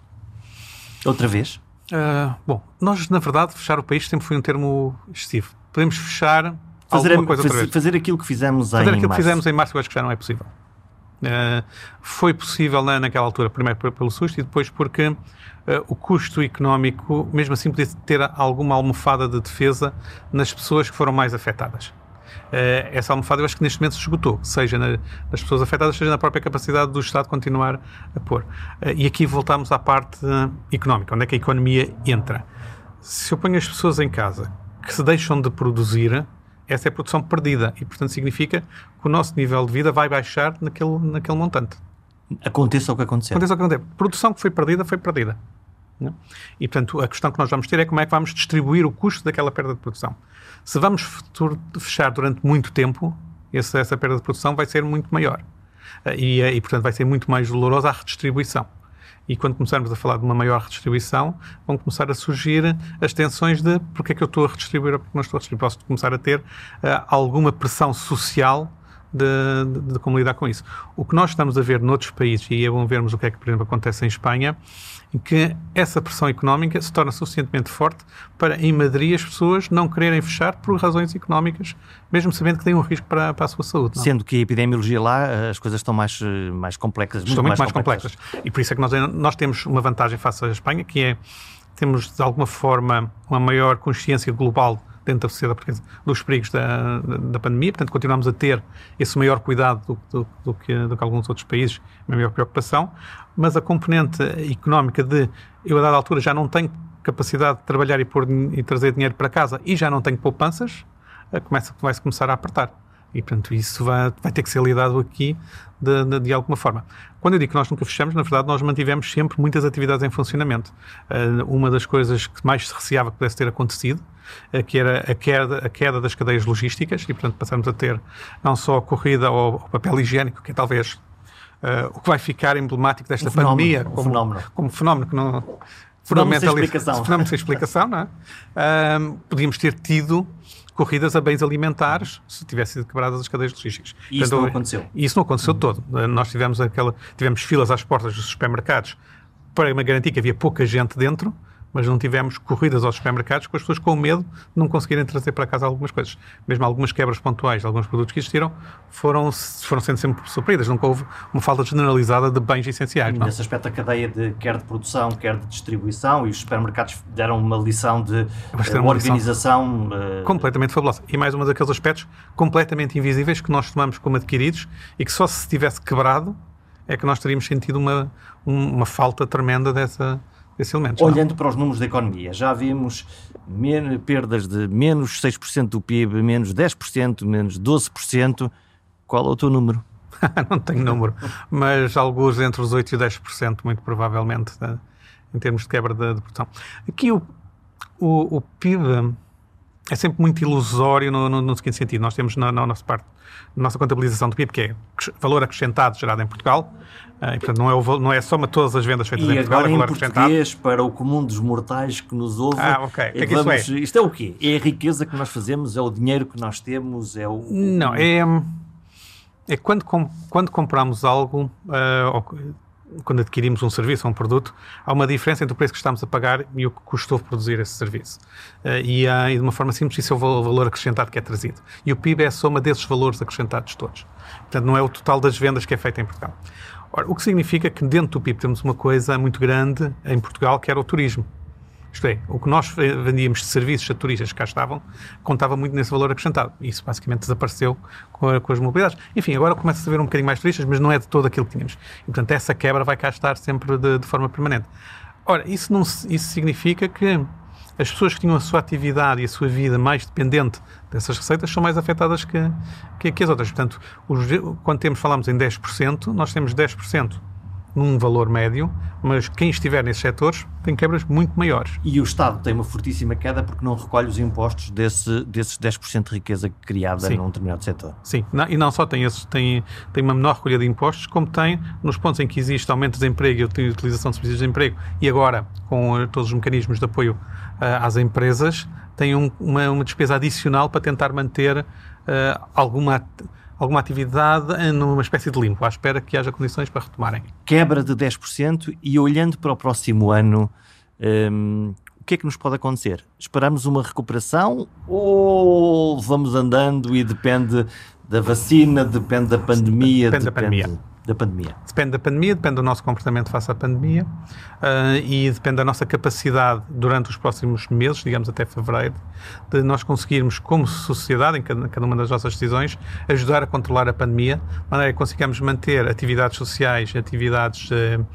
Outra vez? Uh, bom, nós, na verdade, fechar o país sempre foi um termo excessivo. Podemos fechar fazer, fazer, fazer, aquilo que fizemos fazer em aquilo março. que fizemos em março, eu acho que já não é possível. Uh, foi possível na, naquela altura, primeiro pelo susto e depois porque uh, o custo económico, mesmo assim, podia ter alguma almofada de defesa nas pessoas que foram mais afetadas. Uh, essa almofada eu acho que neste momento se esgotou, seja na, nas pessoas afetadas, seja na própria capacidade do Estado continuar a pôr. e aqui voltamos à parte económica, onde é que a economia entra. Se eu ponho as pessoas em casa que se deixam de produzir, essa é a produção perdida e, portanto, significa que o nosso nível de vida vai baixar naquele, naquele montante. Aconteça o que acontecer. Aconteça o que acontecer. Produção que foi perdida, foi perdida. Não? E, portanto, a questão que nós vamos ter é como é que vamos distribuir o custo daquela perda de produção. Se vamos fechar durante muito tempo, essa, essa perda de produção vai ser muito maior. E, e, portanto, vai ser muito mais dolorosa a redistribuição. E quando começarmos a falar de uma maior redistribuição, vão começar a surgir as tensões de porque é que eu estou a redistribuir ou porque não estou a redistribuir. Posso começar a ter uh, alguma pressão social de, de, de, como lidar com isso. O que nós estamos a ver noutros países, e é bom vermos o que é que, por exemplo, acontece em Espanha, em que essa pressão económica se torna suficientemente forte para, em Madrid, as pessoas não quererem fechar por razões económicas, mesmo sabendo que tem um risco para, para a sua saúde. Não? Sendo que a epidemiologia lá, as coisas estão mais, eh, mais complexas. Estão muito, mais, complexas. complexas. E por isso é que nós, nós temos uma vantagem face à Espanha, que é temos, de alguma forma, uma maior consciência global dentro da sociedade portuguesa dos perigos da, da pandemia, portanto continuamos a ter esse maior cuidado do, do, do, que, do que alguns outros países, uma maior preocupação, mas a componente económica de eu a dada altura já não tenho capacidade de trabalhar e, pôr, e trazer dinheiro para casa e já não tenho poupanças, eh, começa, vai-se começar a apertar. E, portanto, isso vai, vai ter que ser lidado aqui de, de, de, alguma forma. Quando eu digo que nós nunca fechamos, na verdade, nós mantivemos sempre muitas atividades em funcionamento. Uh, uma das coisas que mais se receava que pudesse ter acontecido, uh, que era a queda, a queda das cadeias logísticas, e, portanto, passarmos a ter não só a corrida ao, ao papel higiênico, que é talvez uh, o que vai ficar emblemático desta um pandemia, como, como, fenómeno. como fenómeno que não. Fenómeno sem explicação. Fenómeno sem explicação, não é? podíamos ter tido corridas a bens alimentares se tivessem sido quebradas as cadeias logísticas. E isso Portanto, não aconteceu? Isso não aconteceu uhum. todo. Nós tivemos, aquela, tivemos filas às portas dos supermercados para garantir que havia pouca gente dentro mas não tivemos corridas aos supermercados com as pessoas com medo de não conseguirem trazer para casa algumas coisas. Mesmo algumas quebras pontuais de alguns produtos que existiram foram, foram sendo sempre supridas. Nunca houve uma falta generalizada de bens essenciais. E nesse aspecto, a cadeia de, quer de produção, quer de distribuição, e os supermercados deram uma lição de uh, uma organização... Uh... Completamente fabulosa. E mais um daqueles aspectos completamente invisíveis que nós tomamos como adquiridos e que só se tivesse quebrado é que nós teríamos sentido uma, uma falta tremenda dessa esse elemento. Olhando não. para os números da economia, já vimos perdas de menos 6% do PIB, menos 10%, menos 12%. Qual é o teu número? não tenho número, mas alguns entre os 8% e 10%, muito provavelmente, né, em termos de quebra de, de produção. Aqui o, o, o PIB é sempre muito ilusório no, no, no seguinte sentido. Nós temos na, na, nossa parte, na nossa contabilização do PIB, que é valor acrescentado gerado em Portugal, uh, e portanto não é, o, não é soma todas as vendas feitas e em Portugal, é valor acrescentado. para o comum dos mortais que nos ouve. Ah, ok. É, que vamos, isso é? Isto é o quê? É a riqueza que nós fazemos? É o dinheiro que nós temos? É o... Não, é... É quando, quando compramos algo, uh, quando adquirimos um serviço ou um produto, há uma diferença entre o preço que estamos a pagar e o que custou produzir esse serviço. Uh, e, e, de uma forma simples, isso é o valor acrescentado que é trazido. E o PIB é a soma desses valores acrescentados todos. Portanto, não é o total das vendas que é feito em Portugal. Ora, o que significa que dentro do PIB temos uma coisa muito grande em Portugal, que era o turismo. Isto é, o que nós vendíamos de serviços a turistas que cá estavam, contava muito nesse valor acrescentado. Isso basicamente desapareceu com, com as mobilidades. Enfim, agora começa a haver um bocadinho mais turistas, mas não é de todo aquilo que tínhamos. E, portanto, essa quebra vai cá estar sempre de, de forma permanente. Ora, isso, não, isso significa que as pessoas que tinham a sua atividade e a sua vida mais dependente dessas receitas são mais afetadas que, que, que as outras. Portanto, os, quando temos, falamos em 10%, nós temos 10% num valor médio, mas quem estiver nesses setores tem quebras muito maiores. E o Estado tem uma fortíssima queda porque não recolhe os impostos desse, desses 10% de riqueza criada Sim. num determinado setor. Sim, não, e não só tem, esse, tem, tem uma menor recolha de impostos, como tem nos pontos em que existe aumento de desemprego e utilização de serviços de emprego, e agora com eh, todos os mecanismos de apoio uh, às empresas, tem um, uma, uma despesa adicional para tentar manter uh, alguma alguma atividade numa espécie de limpo, à espera que haja condições para retomarem. Quebra de 10% e olhando para o próximo ano, hum, o que é que nos pode acontecer? Esperamos uma recuperação ou vamos andando e depende da vacina, depende da pandemia? Depende, depende... da pandemia da pandemia? Depende da pandemia, depende do nosso comportamento face à pandemia uh, e depende da nossa capacidade durante os próximos meses, digamos até fevereiro, de nós conseguirmos, como sociedade, em cada, cada uma das nossas decisões, ajudar a controlar a pandemia, de maneira que consigamos manter atividades sociais, atividades uh,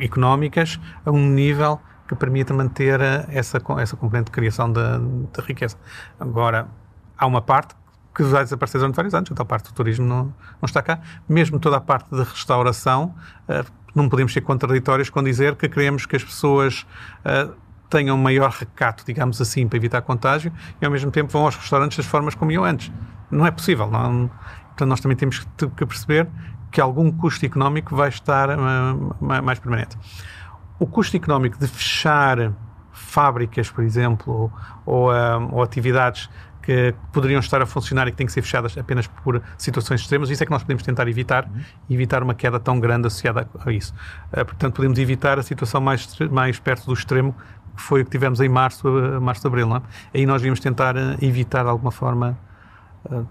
económicas a um nível que permita manter essa, essa componente de criação de riqueza. Agora, há uma parte que vai desaparecer durante vários anos, então a parte do turismo não, não está cá. Mesmo toda a parte de restauração, uh, não podemos ser contraditórios com dizer que queremos que as pessoas uh, tenham maior recato, digamos assim, para evitar contágio e ao mesmo tempo vão aos restaurantes das formas como iam antes. Não é possível. Não, nós também temos que perceber que algum custo económico vai estar uh, mais permanente. O custo económico de fechar fábricas, por exemplo, ou, ou, ou atividades que poderiam estar a funcionar e que têm que ser fechadas apenas por situações extremas. Isso é que nós podemos tentar evitar, uhum. evitar uma queda tão grande associada a isso. Uh, portanto, podemos evitar a situação mais, mais perto do extremo, que foi o que tivemos em março, uh, março de abril. Não é? Aí nós devíamos tentar uh, evitar de alguma forma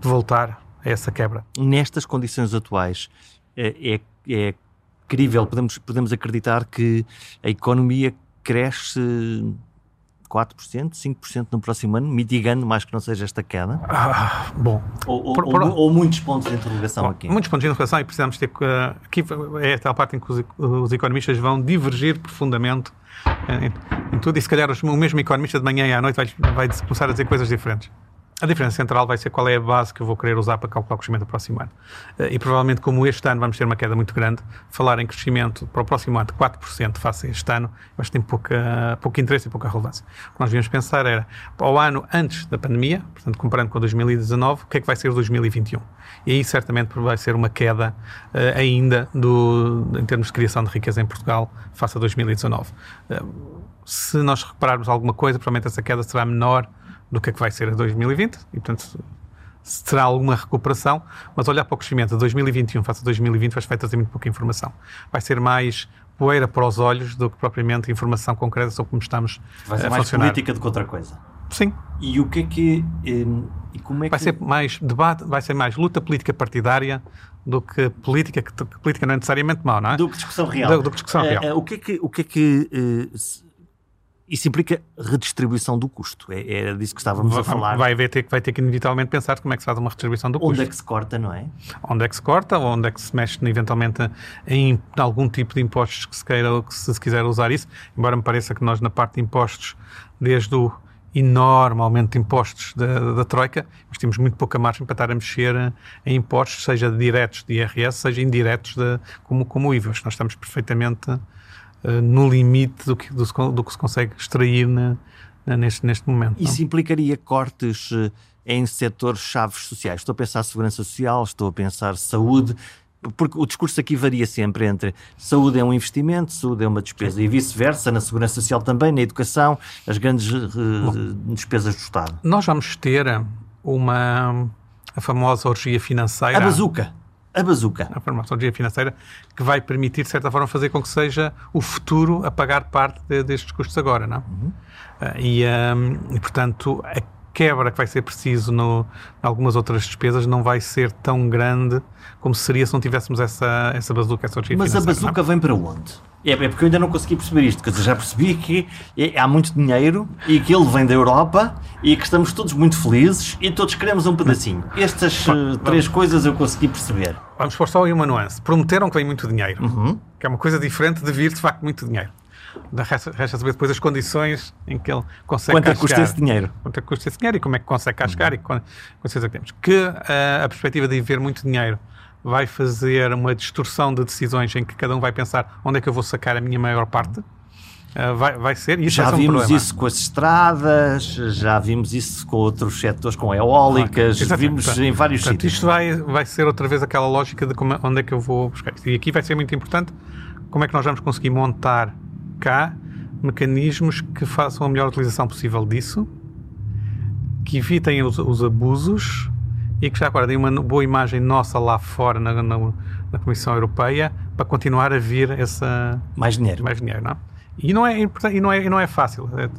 de voltar a essa quebra. Nestas condições atuais, é, é crível, podemos, podemos acreditar que a economia cresce 4%, 5% no próximo ano, mitigando mais que não seja esta queda? Ah, bom. Ou, ou, por, por, ou, ou, muitos pontos de interrogação bom, aqui? Muitos pontos de interrogação e precisamos ter. Uh, aqui é a tal parte em que os, os economistas vão divergir profundamente em, em, tudo e se calhar o mesmo economista de manhã e à noite vai, vai começar a dizer coisas diferentes. A diferença central vai ser qual é a base que eu vou querer usar para calcular o crescimento do próximo ano. Eh, e provavelmente, como este ano vamos ter uma queda muito grande, falar em crescimento para o próximo ano de 4% face a este ano, eu acho que tem pouca, pouco interesse e pouca relevância. O que nós devíamos pensar era, para o ano antes da pandemia, portanto, comparando com 2019, o que é que vai ser 2021? E aí, certamente, vai ser uma queda uh, ainda do, em termos de criação de riqueza em Portugal face a 2019. Uh, se nós repararmos alguma coisa, provavelmente essa queda será menor do que é que vai ser a 2020 e, portanto, se terá alguma recuperação, mas olhar para o crescimento de 2021 face a 2020 vai trazer muito pouca informação. Vai ser mais poeira para os olhos do que propriamente informação concreta sobre como estamos vai ser a mais funcionar. política do que outra coisa. Sim. E o que é que hum, e como é vai que... ser mais debate, vai ser mais luta política partidária do que política, que, política não é necessariamente mau, não é? Do que discussão real. Do, do que discussão é, real. O que é que, o que, é que uh, isso implica redistribuição do custo. É, era disso que estávamos vai, a falar. Vai, ter, vai ter que inevitavelmente pensar como é que se faz uma redistribuição do onde custo. Onde é que se corta, não é? Onde é que se corta, ou onde é que se mexe eventualmente em algum tipo de impostos que se queira, que se, se quiser usar isso. Embora me pareça que nós na parte de impostos, desde o enorme aumento de impostos da, da Troika, mas temos muito pouca margem para estar a mexer em impostos, seja diretos de IRS, seja indiretos de, como, como o IVA. Nós estamos perfeitamente eh, no limite do que, do, do, que se consegue extrair na, na, neste, neste momento. Isso não? implicaria cortes uh, em setores chaves sociais? Estou a pensar segurança social, estou a pensar saúde, porque o discurso aqui varia sempre entre saúde é um investimento, saúde é uma despesa, e vice-versa, na segurança social também, na educação, as grandes uh, Bom, despesas do Estado. Nós vamos ter uma a famosa orgia financeira. A bazuca a bazuca. A farmacologia financeira, que vai permitir, de certa forma, fazer com que seja o futuro a pagar parte de, destes custos agora, não? Uhum. Uh, e, um, e, portanto, a quebra que vai ser preciso no, em algumas outras despesas não vai ser tão grande como seria se não tivéssemos essa, essa bazuca, essa Mas financeira. Mas a bazuca não? vem para onde? É, é, porque eu ainda não consegui perceber isto, porque eu já percebi que é, há muito dinheiro e que ele vem da Europa e que estamos todos muito felizes e todos queremos um pedacinho. Estas uh, três coisas eu consegui perceber. Vamos pôr só aí uma nuance. Prometeram que vem muito dinheiro, uhum. que é uma coisa diferente de vir de facto muito dinheiro. Resta, resta saber depois as condições em que ele consegue Quanto é que custa esse dinheiro? Quanto que custa esse dinheiro e como é que consegue chegar uhum. e quando, quando que temos. Que uh, a perspectiva de ver muito dinheiro vai fazer uma distorção de decisões em que cada um vai pensar onde é que eu vou sacar a minha maior parte. Uh, vai, vai ser. Isso já vai vimos um isso com as estradas, já vimos isso com outros setores, com eólicas, ah, vimos portanto, em vários portanto, sítios. Isto vai, vai ser outra vez aquela lógica de como, onde é que eu vou buscar isto. E aqui vai ser muito importante como é que nós vamos conseguir montar cá mecanismos que façam a melhor utilização possível disso, que evitem os, os abusos e que já agora deem uma boa imagem nossa lá fora na, na, na, Comissão Europeia para continuar a vir essa mais dinheiro, mais dinheiro, não? E não é e não é e não é fácil. É,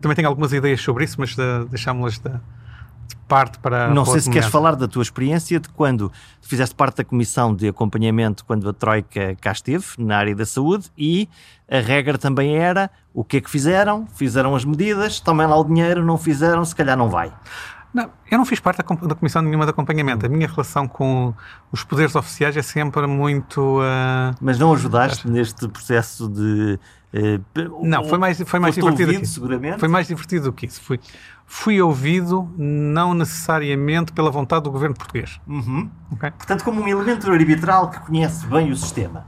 também tenho algumas ideias sobre isso, mas de, deixámos-las de, de, parte para. Não sei se momento. queres falar da tua experiência de quando fizeste parte da comissão de acompanhamento quando a Troika cá esteve na área da saúde e a regra também era o que é que fizeram, fizeram as medidas, tomem lá o dinheiro, não fizeram, se calhar não vai. Não, eu não fiz parte da, da, comissão nenhuma de acompanhamento. A minha relação com os poderes oficiais é sempre muito. Uh, Mas não ajudaste neste processo de. Uh, não, foi mais, foi mais divertido. Ouvido, seguramente? Foi mais divertido do que isso. Fui, fui ouvido não necessariamente pela vontade do governo português. Uhum. Okay? Portanto, como um elemento arbitral que conhece bem o sistema.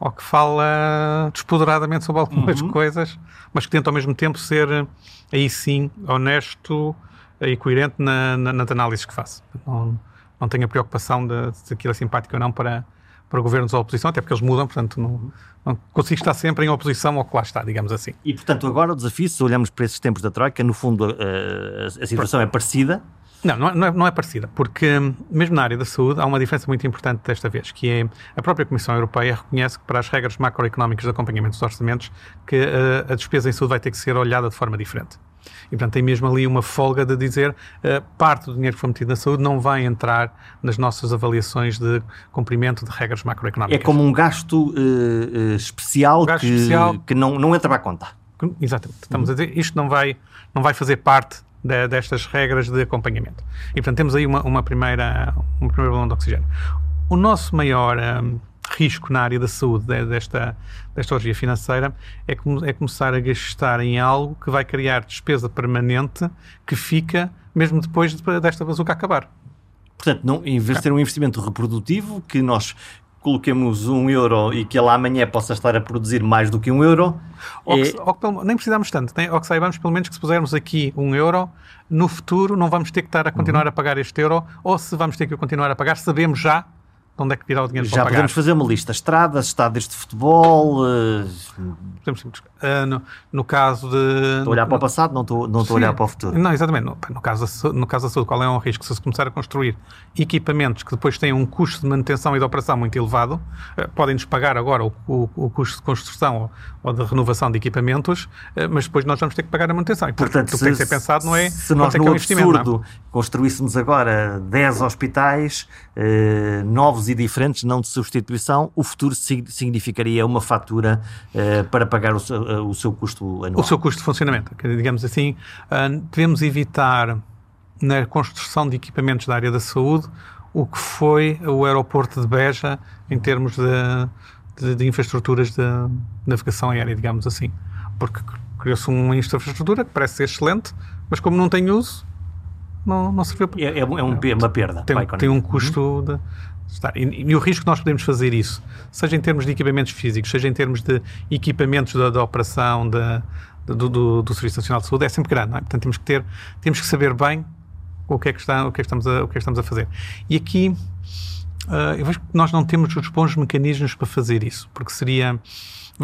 Ou que fala despoderadamente sobre algumas uhum. coisas, mas que tenta ao mesmo tempo ser, aí sim, honesto e coerente na, na, nas análises que faço. Não, não tenho a preocupação de, se aquilo é simpático ou não para, para governos ou oposição, até porque eles mudam, portanto não, não consigo estar sempre em oposição ao que lá está, digamos assim. E portanto agora o desafio, se olhamos para esses tempos da Troika, no fundo a, a, a situação é parecida, não, não é, não é, parecida, porque mesmo na área da saúde há uma diferença muito importante desta vez, que é a própria Comissão Europeia reconhece que para as regras macroeconómicas de acompanhamento dos orçamentos que a, eh, a despesa em saúde vai ter que ser olhada de forma diferente. E, portanto, tem mesmo ali uma folga de dizer uh, parte do dinheiro que foi metido na saúde não vai entrar nas nossas avaliações de cumprimento de regras macroeconómicas. É como um gasto uh, especial, um gasto que, especial que não, não entra para a conta. Exatamente. Estamos uhum. a dizer, isto não vai, não vai fazer parte de, destas regras de acompanhamento. E, portanto, temos aí uma, uma primeira, um primeiro balão de oxigênio. O nosso maior um, risco na área da saúde desta, desta orgia financeira é, é começar a gastar em algo que vai criar despesa permanente que fica mesmo depois desta bazuca acabar. Portanto, não, em vez de ser um investimento reprodutivo, que nós coloquemos um euro e que ele amanhã possa estar a produzir mais do que um euro. Ou que, é... ou que, nem precisamos tanto, nem, ou que saibamos pelo menos que se pusermos aqui um euro, no futuro não vamos ter que estar a continuar uhum. a pagar este euro, ou se vamos ter que continuar a pagar, sabemos já de onde é que virá o dinheiro Já para podemos fazer uma lista. Estradas, estádios de futebol... Uh... Podemos, uh, no, no, caso de... Estou a olhar para o passado, não estou, não estou a olhar para o futuro. Não, exatamente. No, no, caso no caso da saúde, qual é o risco? Se se começar a construir equipamentos que depois têm um custo de manutenção e de operação muito elevado, uh, podem-nos pagar agora o, o, o, custo de construção ou, ou de renovação de equipamentos, uh, mas depois nós vamos ter que pagar a manutenção. E, portanto, portanto se, tem que ser pensado não é... Se nós, é no é um absurdo, construíssemos agora 10 hospitais novos e diferentes, não de substituição, o futuro significaria uma fatura uh, para pagar o seu, uh, o seu, custo anual. O seu custo de funcionamento. Digamos assim, uh, devemos evitar na construção de equipamentos da área da saúde o que foi o aeroporto de Beja em termos de, de, de infraestruturas de navegação aérea, digamos assim. Porque criou-se uma infraestrutura que parece ser excelente, mas como não tem uso, não, não serviu para... É, é, um, é uma perda. Tem, tem um custo uhum. Estar. E, e, o risco que nós podemos fazer isso, seja em termos de equipamentos físicos, seja em termos de equipamentos da, da operação da, do, do, do, Serviço Nacional de Saúde, é sempre grande. É? Portanto, temos que ter, temos que saber bem o que é que, está, o que, é que, estamos, a, o que, é que estamos a fazer. E aqui, uh, eu vejo que nós não temos os bons mecanismos para fazer isso, porque seria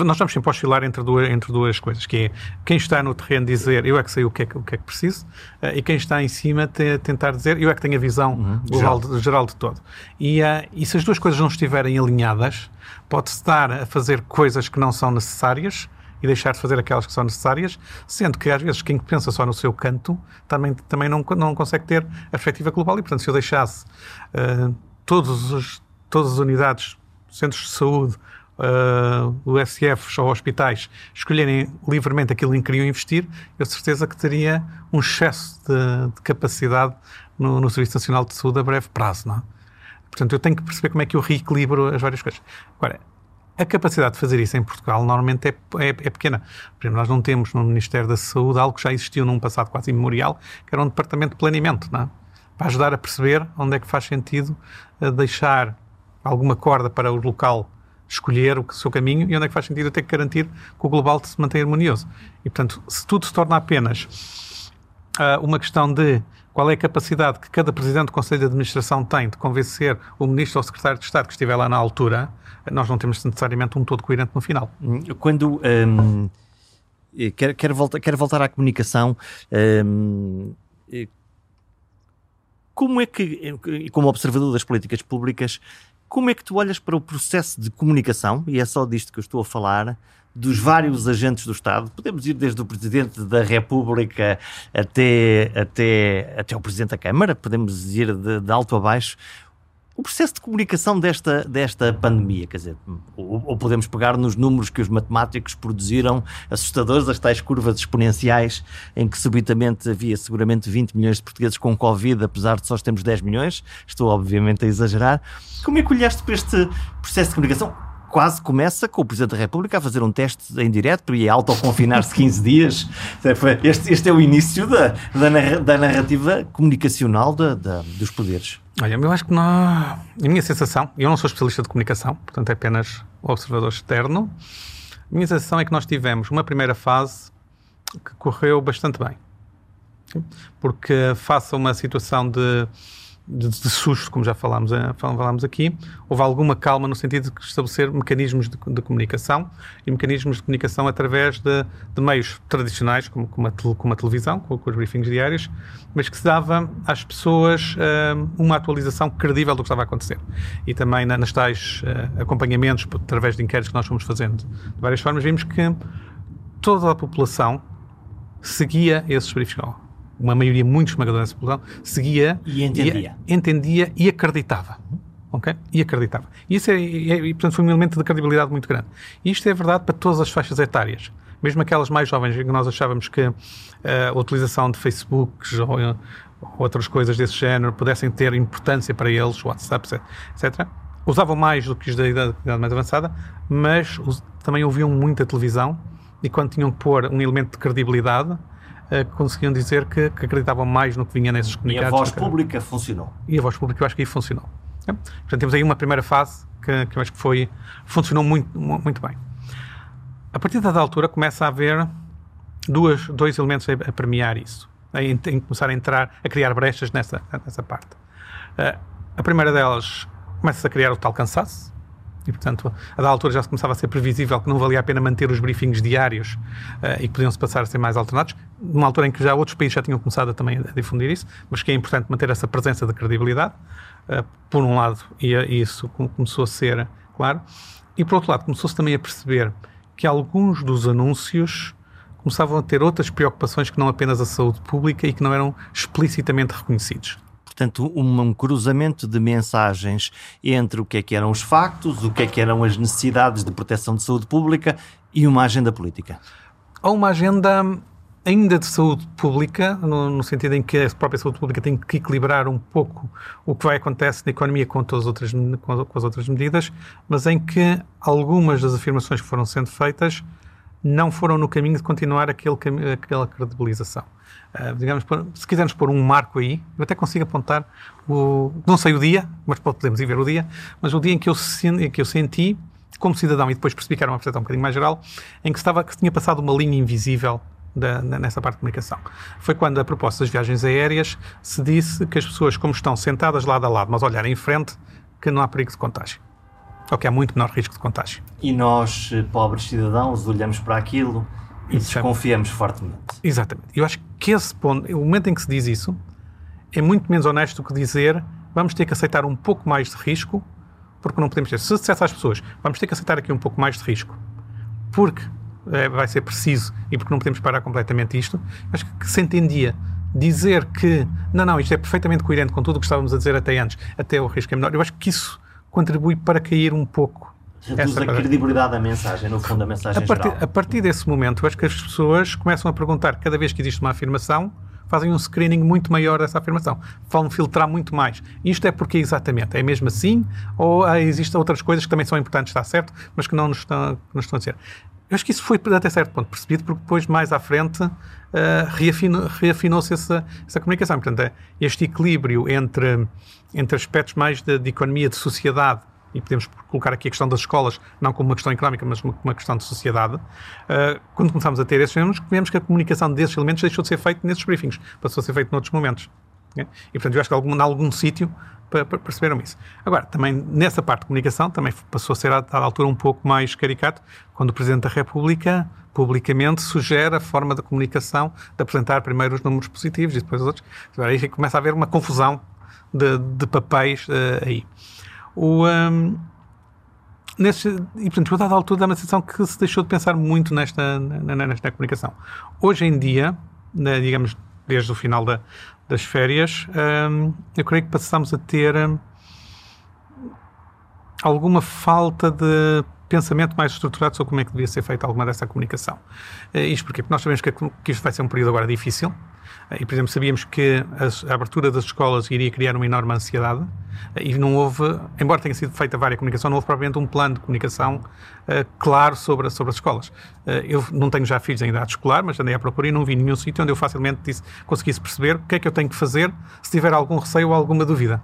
nós estamos sempre oscilar entre duas, entre duas coisas, que é quem está no terreno dizer eu é que sei o que é que, o que, é que preciso uh, e quem está em cima te, tentar dizer eu é que tenho a visão uhum, global, geral. De, geral de todo. E, uh, e se as duas coisas não estiverem alinhadas, pode-se estar a fazer coisas que não são necessárias e deixar de fazer aquelas que são necessárias, sendo que às vezes quem pensa só no seu canto também, também não, não consegue ter a perspectiva global e, portanto, se eu deixasse uh, todos os, todas as unidades, centros de saúde, uh, o SF ou hospitais escolherem livremente aquilo em que queriam investir, eu certeza que teria um excesso de, de capacidade no, no, Serviço Nacional de Saúde a breve prazo. Não é? Portanto, eu tenho que perceber como é que eu reequilibro as várias coisas. Agora, a capacidade de fazer isso em Portugal normalmente é, é, é, pequena. Por exemplo, nós não temos no Ministério da Saúde algo que já existiu num passado quase imemorial, que era um departamento de planeamento, não é? para ajudar a perceber onde é que faz sentido eh, deixar alguma corda para o local escolher o seu caminho e onde é que faz sentido ter que garantir que o global se mantém harmonioso. E, portanto, se tudo se torna apenas uh, uma questão de qual é a capacidade que cada Presidente do Conselho de Administração tem de convencer o Ministro ou o Secretário de Estado que estiver lá na altura, nós não temos necessariamente um todo coerente no final. Quando... Um, quero, quero, voltar, quero voltar à comunicação. Um, como é que, como observador das políticas públicas, como é que tu olhas para o processo de comunicação, e é só disto que eu estou a falar, dos vários agentes do Estado? Podemos ir desde o Presidente da República até, até, até o Presidente da Câmara, podemos ir de, de alto a baixo o processo de comunicação desta, desta pandemia, quer dizer, ou, ou, podemos pegar nos números que os matemáticos produziram, assustadores, as tais curvas exponenciais, em que subitamente havia seguramente 20 milhões de portugueses com Covid, apesar de só termos 10 milhões, estou obviamente a exagerar. Como é que olhaste para este processo de comunicação? Quase começa com o Presidente da República a fazer um teste em direto e a autoconfinar-se 15 dias. Este, este, é o início da, da, narrativa comunicacional da, da, dos poderes. Olha, eu acho que não. A minha sensação, eu não sou especialista de comunicação, portanto é apenas observador externo. A minha sensação é que nós tivemos uma primeira fase que correu bastante bem. Porque, face a uma situação de de, de, susto, como já falámos, eh, falámos aqui, houve alguma calma no sentido de estabelecer mecanismos de, de comunicação e mecanismos de comunicação através de, de meios tradicionais, como, como, a, como a televisão, com, com, os briefings diários, mas que se dava às pessoas uh, uma atualização credível do que estava a acontecer. E também na, nas tais uh, acompanhamentos, através de inquéritos que nós fomos fazendo de várias formas, vimos que toda a população seguia esses briefings uma maioria muito esmagadora dessa população, seguia e entendia, e, entendia e acreditava. Ok? E acreditava. E isso é, é, e, portanto, foi um elemento de credibilidade muito grande. E isto é verdade para todas as faixas etárias. Mesmo aquelas mais jovens, em que nós achávamos que uh, a utilização de Facebooks ou, ou, outras coisas desse género pudessem ter importância para eles, WhatsApp, etc. Usavam mais do que os da idade, idade mais avançada, mas os, também ouviam muita televisão e quando tinham que pôr um elemento de credibilidade, uh, conseguiam dizer que, que, acreditavam mais no que vinha nesses comunicados. E a voz pública funcionou. E a voz pública eu acho que aí funcionou. É? Portanto, temos aí uma primeira fase que, que eu acho que foi, funcionou muito, muito bem. A partir da altura começa a haver duas, dois elementos a, a premiar isso, a, em, em, começar a entrar, a criar brechas nessa, nessa parte. Uh, a primeira delas começa a criar o tal cansaço, e, portanto, a da altura já se começava a ser previsível que não valia a pena manter os briefings diários uh, e que podiam-se passar a ser mais alternados, numa altura em que já outros países já tinham começado a, também a difundir isso, mas que é importante manter essa presença de credibilidade, uh, por um lado, e, e isso começou a ser claro, e por outro lado, começou-se também a perceber que alguns dos anúncios começavam a ter outras preocupações que não apenas a saúde pública e que não eram explicitamente reconhecidos portanto, um, cruzamento de mensagens entre o que é que eram os factos, o que é que eram as necessidades de proteção de saúde pública e uma agenda política. Ou uma agenda ainda de saúde pública, no, no, sentido em que a própria saúde pública tem que equilibrar um pouco o que vai acontecer na economia com, todas as outras, com, com as outras medidas, mas em que algumas das afirmações que foram sendo feitas não foram no caminho de continuar aquele, aquela credibilização. Uh, digamos, se quisermos pôr um marco aí, eu até consigo apontar, o, não sei o dia, mas podemos ir ver o dia, mas o dia em que eu, em que eu senti, como cidadão, e depois percebi que era uma percepção um bocadinho mais geral, em que, estava, que tinha passado uma linha invisível da, nessa parte de comunicação. Foi quando, a propósito das viagens aéreas, se disse que as pessoas, como estão sentadas lado a lado, mas olharem em frente, que não há perigo de contágio. Ou que há muito menor risco de contágio. E nós, eh, pobres cidadãos, olhamos para aquilo e desconfiamos fortemente. Exatamente. Eu acho que esse ponto, o momento em que se diz isso, é muito menos honesto do que dizer vamos ter que aceitar um pouco mais de risco, porque não podemos ter. Se dissesse às pessoas vamos ter que aceitar aqui um pouco mais de risco, porque é, vai ser preciso e porque não podemos parar completamente isto, acho que se entendia dizer que não, não, isto é perfeitamente coerente com tudo o que estávamos a dizer até antes, até o risco é menor. Eu acho que isso contribui para cair um pouco. Reduz a credibilidade da mensagem, no fundo, da mensagem a partir, geral. A partir desse momento, eu acho que as pessoas começam a perguntar, cada vez que existe uma afirmação, fazem um screening muito maior dessa afirmação. Vão filtrar muito mais. Isto é porque exatamente? É mesmo assim? Ou ah, existem outras coisas que também são importantes, está certo, mas que não nos estão, nos estão a dizer? Eu acho que isso foi até certo ponto percebido, porque depois, mais à frente, uh, reafinou-se essa, essa comunicação. Portanto, este equilíbrio entre, entre aspectos mais de, de, economia, de sociedade, e podemos colocar aqui a questão das escolas, não como uma questão económica, mas como uma questão de sociedade. Uh, quando começámos a ter esses elementos, vemos que a comunicação desses elementos deixou de ser feita nesses briefings, passou a ser feita noutros momentos. Okay? E, portanto, eu acho que algum, em algum sítio perceberam isso. Agora, também nessa parte de comunicação, também passou a ser a dada altura um pouco mais caricato, quando o Presidente da República publicamente sugere a forma da comunicação de apresentar primeiro os números positivos e depois os outros. Aí começa a haver uma confusão de, de papéis uh, aí. O, um, nesse, e, portanto, a dada altura dá uma sensação que se deixou de pensar muito nesta, nesta comunicação. Hoje em dia, né, digamos, desde o final da, das férias, hum, eu creio que passamos a ter hum, alguma falta de pensamento mais estruturado sobre como é que devia ser feita alguma dessa comunicação. Uh, isto porquê? Porque nós sabemos que, que isto vai ser um período agora difícil, e, por exemplo, sabíamos que a, abertura das escolas iria criar uma enorme ansiedade e não houve, embora tenha sido feita várias comunicação, não houve propriamente um plano de comunicação uh, claro sobre, sobre as escolas. Uh, eu não tenho já filhos em idade escolar, mas andei à procura e não vi nenhum sítio onde eu facilmente disse, conseguisse perceber o que é que eu tenho que fazer se tiver algum receio ou alguma dúvida.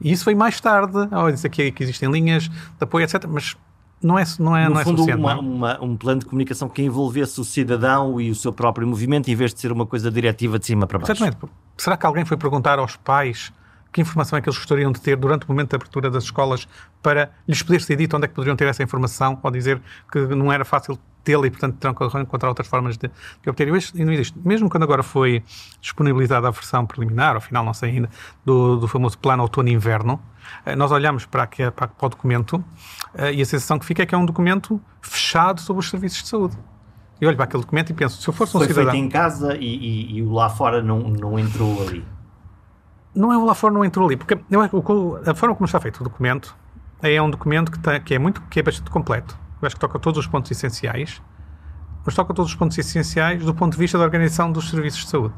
E isso foi mais tarde, oh, disse aqui que existem linhas de apoio, etc. Mas não é, não é, no não é fundo, uma, uma, um plano de comunicação que envolvesse o cidadão e o seu próprio movimento, em vez de ser uma coisa diretiva de cima para baixo. Exatamente. Será que alguém foi perguntar aos pais que informação é que eles gostariam de ter durante o momento da abertura das escolas para lhes poder ser dito onde é que poderiam ter essa informação ou dizer que não era fácil tê-la e, portanto, terão que encontrar outras formas de, de obter. E não existe. Mesmo quando agora foi disponibilizada a versão preliminar, ao final, não sei ainda, do, do famoso plano outono-inverno, nós olhamos para, aqui, para, para o documento eh, e a sensação que fica é que é um documento fechado sobre os serviços de saúde. Eu olho para aquele documento e penso, se eu fosse um Foi cidadão... Foi feito em casa e, e, e, o lá fora não, não entrou ali. Não é o lá fora não entrou ali, porque eu, a forma como está feito o documento é um documento que, tem, que é muito que é bastante completo. Eu acho que toca todos os pontos essenciais, mas toca todos os pontos essenciais do ponto de vista da organização dos serviços de saúde.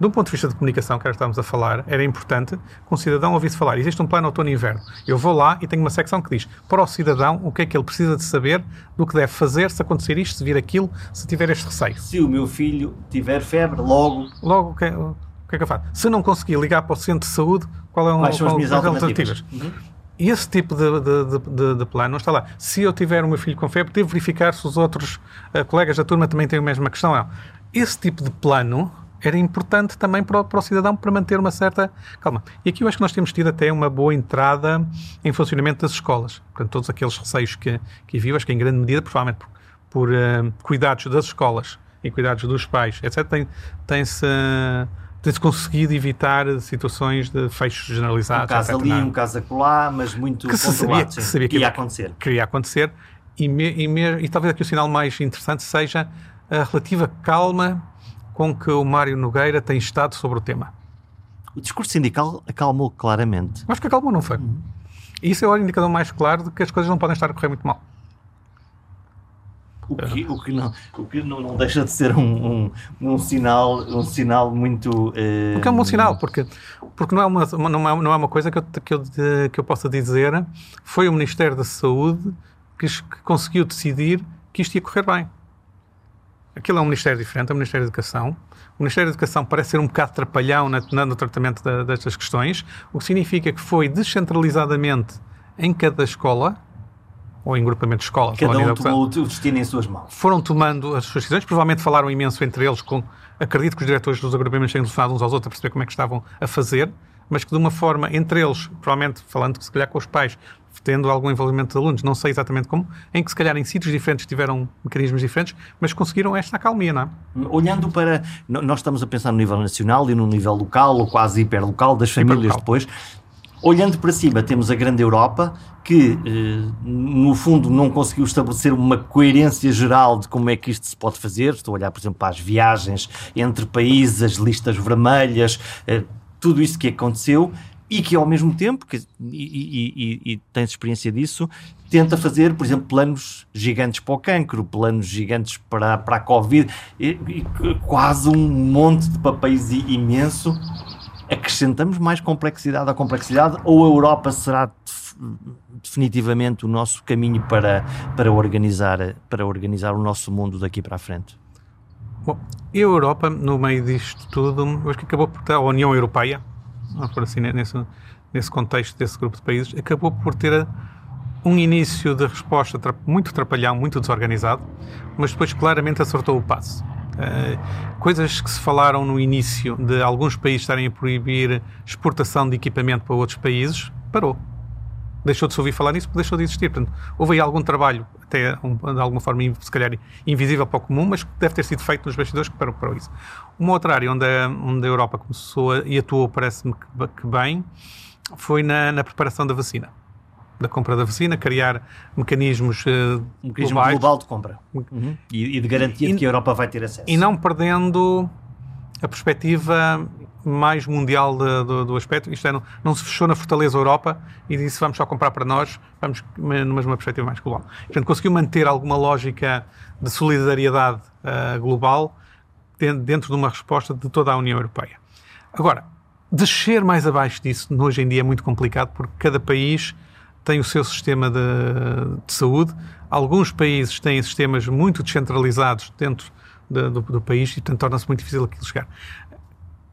De um ponto de vista de comunicação, que era estávamos a falar, era importante que um cidadão ouvisse falar. Existe um plano outono e inverno. Eu vou lá e tenho uma secção que diz para o cidadão o que é que ele precisa de saber, do que deve fazer, se acontecer isto, se vir aquilo, se tiver este receio. Se o meu filho tiver febre, logo. Logo, o que, é, o que é que eu faço? Se não conseguir ligar para o centro de saúde, qual é um, Quais são as minhas alternativas? alternativas? E esse tipo de, de, de, de, plano não está lá. Se eu tiver o meu filho com febre, devo verificar se os outros uh, colegas da turma também têm a mesma questão. Não. Esse tipo de plano era importante também para o, para o, cidadão para manter uma certa calma. E aqui eu acho que nós temos tido até uma boa entrada em funcionamento das escolas. Portanto, todos aqueles receios que, que havia, acho que em grande medida, provavelmente por, por uh, cuidados das escolas e cuidados dos pais, etc., tem-se. Tem tem-se conseguido evitar situações de fechos generalizados. Um caso ali, um caso acolá, mas muito que se sabia, que, sabia que, ia acontecer. Que ia acontecer. E, me, e, me, e talvez aqui o sinal mais interessante seja a relativa calma com que o Mário Nogueira tem estado sobre o tema. O discurso sindical acalmou claramente. Acho que acalmou, não foi? Uhum. Isso é o indicador mais claro de que as coisas não podem estar a correr muito mal. O que, o que, não, o que não, não deixa de ser um, um, um sinal, um sinal muito. Eh... Porque é um bom sinal, porque, porque não, é uma, não, é, não é uma coisa que eu, que, eu, que eu possa dizer. Foi o Ministério da Saúde que, que conseguiu decidir que isto ia correr bem. Aquilo é um Ministério diferente, é o Ministério da Educação. O Ministério da Educação parece ser um bocado trapalhão na, no tratamento da, destas questões, o que significa que foi descentralizadamente em cada escola ou em grupamento de escolas. Cada um tomou o destino em suas mãos. Foram tomando as suas decisões, provavelmente falaram imenso entre eles, com, acredito que os diretores dos agrupamentos têm telefonado uns aos outros a perceber como é que estavam a fazer, mas que de uma forma, entre eles, provavelmente falando se calhar com os pais, tendo algum envolvimento de alunos, não sei exatamente como, em que se calhar em sítios diferentes tiveram mecanismos diferentes, mas conseguiram esta acalmia, não é? Olhando para. Nós estamos a pensar no nível nacional e no nível local, ou quase hiperlocal, das famílias depois. Olhando para cima, temos a grande Europa, que eh, no fundo não conseguiu estabelecer uma coerência geral de como é que isto se pode fazer. Estou a olhar, por exemplo, para as viagens entre países, as listas vermelhas, eh, tudo isso que aconteceu e que ao mesmo tempo, que, e, e, e, tens experiência disso, tenta fazer, por exemplo, planos gigantes para o cancro, planos gigantes para, para a Covid, e, quase um monte de papéis imenso acrescentamos mais complexidade à complexidade ou a Europa será definitivamente o nosso caminho para, para, organizar, para organizar o nosso mundo daqui para a frente? Bom, e a Europa, no meio disto tudo, acho que acabou por ter a União Europeia, por assim, nesse, nesse contexto desse grupo de países, acabou por ter um início de resposta muito trapalhão, muito desorganizado, mas depois claramente acertou o passo. Uh, coisas que se falaram no início de alguns países estarem a proibir exportação de equipamento para outros países, parou. Deixou de se ouvir falar nisso porque deixou de existir. Portanto, houve aí algum trabalho, até de alguma forma, se calhar invisível para o comum, mas que deve ter sido feito nos bastidores que isso. Uma outra área onde a, onde a Europa começou e atuou, parece-me que, que, bem, foi na, na preparação da vacina da compra da vacina, criar mecanismos uh, um mecanismo globais, global de compra uhum. e, e, de garantia e, de que a Europa vai ter acesso. E não perdendo a perspectiva mais mundial de, de, do aspecto. Isto é, não, não, se fechou na Fortaleza Europa e disse vamos só comprar para nós, vamos numa, numa perspectiva mais global. Portanto, conseguiu manter alguma lógica de solidariedade uh, global dentro de uma resposta de toda a União Europeia. Agora, descer mais abaixo disso hoje em dia é muito complicado porque cada país tem o seu sistema de, de saúde. Alguns países têm sistemas muito descentralizados dentro de, do, do, país e, portanto, torna-se muito difícil aquilo chegar.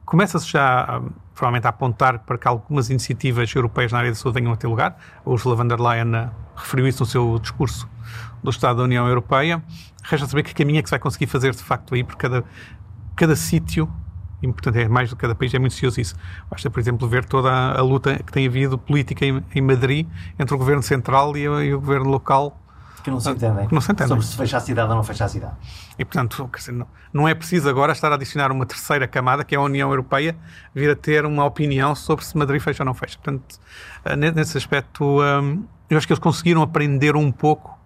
Começa-se já, provavelmente, a apontar para que algumas iniciativas europeias na área da saúde venham a ter lugar. A Ursula von der Leyen eh, referiu isso no seu discurso do Estado da União Europeia. Resta saber que caminho é que se vai conseguir fazer, de facto, aí, porque cada, cada sítio e, portanto, é mais do que cada país, é muito cioso isso. Basta, por exemplo, ver toda a, a luta que tem havido política em, em, Madrid entre o governo central e, e o governo local. Que não se entendem. Não se entendem. Sobre se fecha a cidade ou não fecha a cidade. E, portanto, não, é preciso agora estar a adicionar uma terceira camada, que é a União Europeia, vir a ter uma opinião sobre se Madrid fecha ou não fecha. Portanto, eh, nesse aspecto, hum, eu acho que eles conseguiram aprender um pouco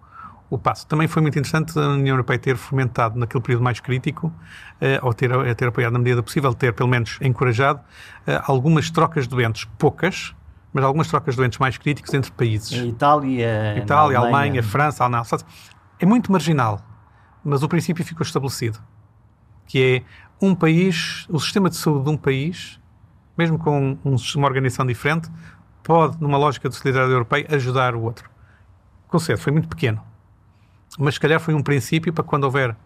o passo. Também foi muito interessante a União Europeia ter fomentado naquele período mais crítico, eh, ou ter, eh, ter apoiado na medida possível, ter pelo menos encorajado eh, algumas trocas de doentes, poucas, mas algumas trocas de doentes mais críticos entre países. A Itália, Itália, Alemanha, Alemanha França, Alemanha. É muito marginal, mas o princípio ficou estabelecido, que é um país, o sistema de saúde de um país, mesmo com um, uma organização diferente, pode, numa lógica de solidariedade europeia, ajudar o outro. Conceito foi muito pequeno, mas se calhar foi um princípio para quando houver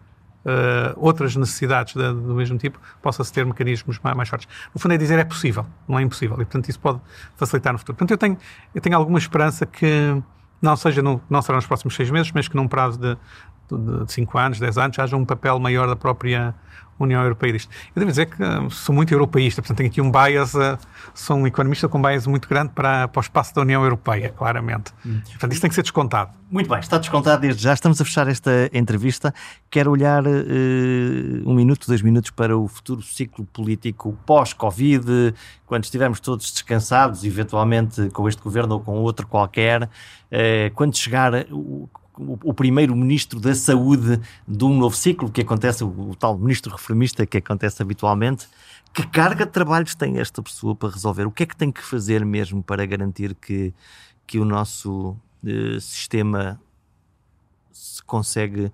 outras necessidades de, do mesmo tipo, possa-se ter mecanismos mais, mais, fortes. No fundo é dizer é possível, não é impossível, e portanto isso pode facilitar no futuro. Portanto eu tenho, eu tenho alguma esperança que não seja no, não será nos próximos seis meses, mas que num prazo de, de 5 anos, 10 anos, haja um papel maior da própria União Europeia disto. Eu devo dizer que uh, sou muito europeísta, portanto tenho aqui um bias, uh, sou um economista com um bias muito grande para, para o espaço da União Europeia, claramente. Hum. Portanto, isso tem que ser descontado. Muito bem, está descontado desde já. Estamos a fechar esta entrevista. Quero olhar uh, um minuto, dois minutos para o futuro ciclo político pós-Covid, quando estivermos todos descansados, eventualmente com este governo ou com outro qualquer, uh, quando chegar o, primeiro-ministro da saúde de um novo ciclo, que acontece, o, tal ministro reformista que acontece habitualmente. Que carga de trabalhos tem esta pessoa para resolver? O que é que tem que fazer mesmo para garantir que, que o nosso eh, sistema se consegue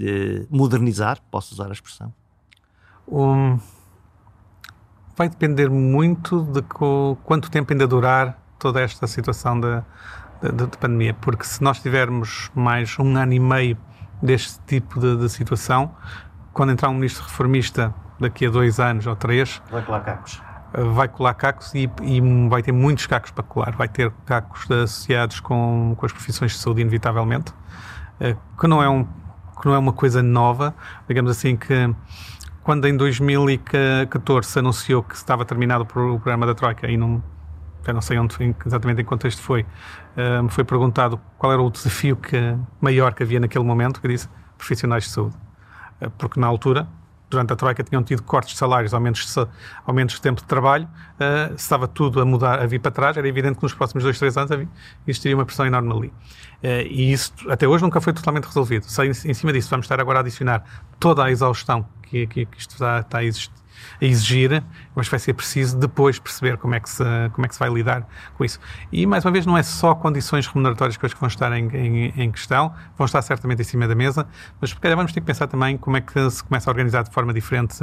eh, modernizar? Posso usar a expressão? Um, vai depender muito de quanto tempo ainda durar toda esta situação da, de, de, pandemia, porque se nós tivermos mais um ano e meio deste tipo de, de situação, quando entrar um ministro reformista daqui a dois anos ou três, vai colar cacos. Vai colar cacos e, e vai ter muitos cacos para colar. Vai ter cacos associados com, com as profissões de saúde, inevitavelmente, eh, que não é, um, que não é uma coisa nova. Digamos assim que quando em 2014 se anunciou que estava terminado o programa da Troika e não, já não sei onde, exatamente em que contexto foi, me foi perguntado qual era o desafio que, maior que havia naquele momento, que disse profissionais de saúde. Uh, porque na altura, durante a Troika, tinham tido cortes de salários, aumentos de, aumentos de tempo de trabalho, uh, estava tudo a mudar, a vir para trás, era evidente que nos próximos dois, três anos havia, existiria uma pressão enorme ali. Uh, e isso, até hoje, nunca foi totalmente resolvido. Em, em, cima disso, vamos estar agora a adicionar toda a exaustão que, que, que isto está, está a existir a exigir, mas vai ser preciso depois perceber como é, que se, como é que se vai lidar com isso. E, mais uma vez, não é só condições remuneratórias que vão estar em, em, em questão, vão estar certamente em cima da mesa, mas se calhar vamos ter que pensar também como é que se começa a organizar de forma diferente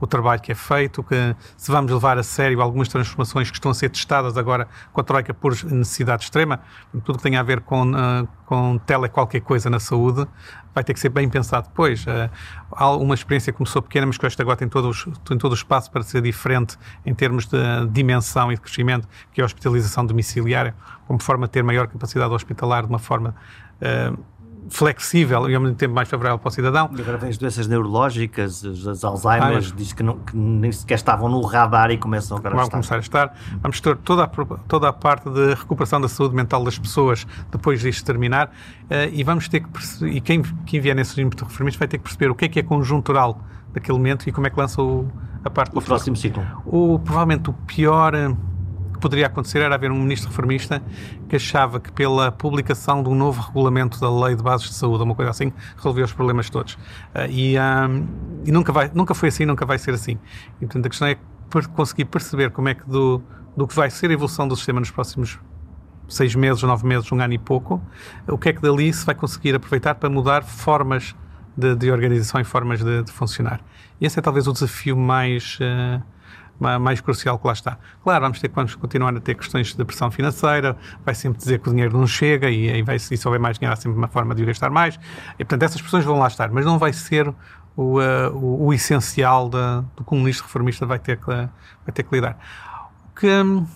o trabalho que é feito, que se vamos levar a sério algumas transformações que estão a ser testadas agora com a Troika por necessidade extrema, tudo que tem a ver com, uh, com tele qualquer coisa na saúde, vai ter que ser bem pensado depois. Uh, há uma experiência que começou pequena, mas que esta agora tem todo, tem todo o espaço para ser diferente em termos de dimensão e de crescimento, que é a hospitalização domiciliária, como forma de ter maior capacidade hospitalar de uma forma uh, flexível e ao mesmo tempo mais favorável para o cidadão. E agora vem as doenças neurológicas, as Alzheimer, ah, diz que, não, que, nem sequer estavam no radar e começam agora vão a estar. começar a estar. Vamos ter toda a, toda a parte de recuperação da saúde mental das pessoas depois disto terminar uh, e vamos ter que perceber, e quem, quem vier nesse regime de reformistas vai ter que perceber o que é que é conjuntural daquele momento e como é que lança o, a parte O próximo ciclo. O, provavelmente o pior eh, poderia acontecer era haver um ministro reformista que achava que pela publicação de um novo regulamento da lei de bases de saúde, uma coisa assim, resolvia os problemas todos. Uh, e, um, e nunca, vai, nunca foi assim, nunca vai ser assim. E, portanto, a questão é conseguir perceber como é que do, do que vai ser a evolução do sistema nos próximos seis meses, nove meses, um ano e pouco, o que é que dali se vai conseguir aproveitar para mudar formas de, de organização e formas de, de, funcionar. Esse é talvez o desafio mais, uh, mais crucial que lá está. Claro, vamos ter vamos continuar a ter questões de pressão financeira, vai sempre dizer que o dinheiro não chega e, e, vai, se houver mais dinheiro há sempre uma forma de o gastar mais. E, portanto, essas pressões vão lá estar, mas não vai ser o, uh, o, o, essencial da, do ministro reformista vai ter que, vai ter que lidar. O que, um,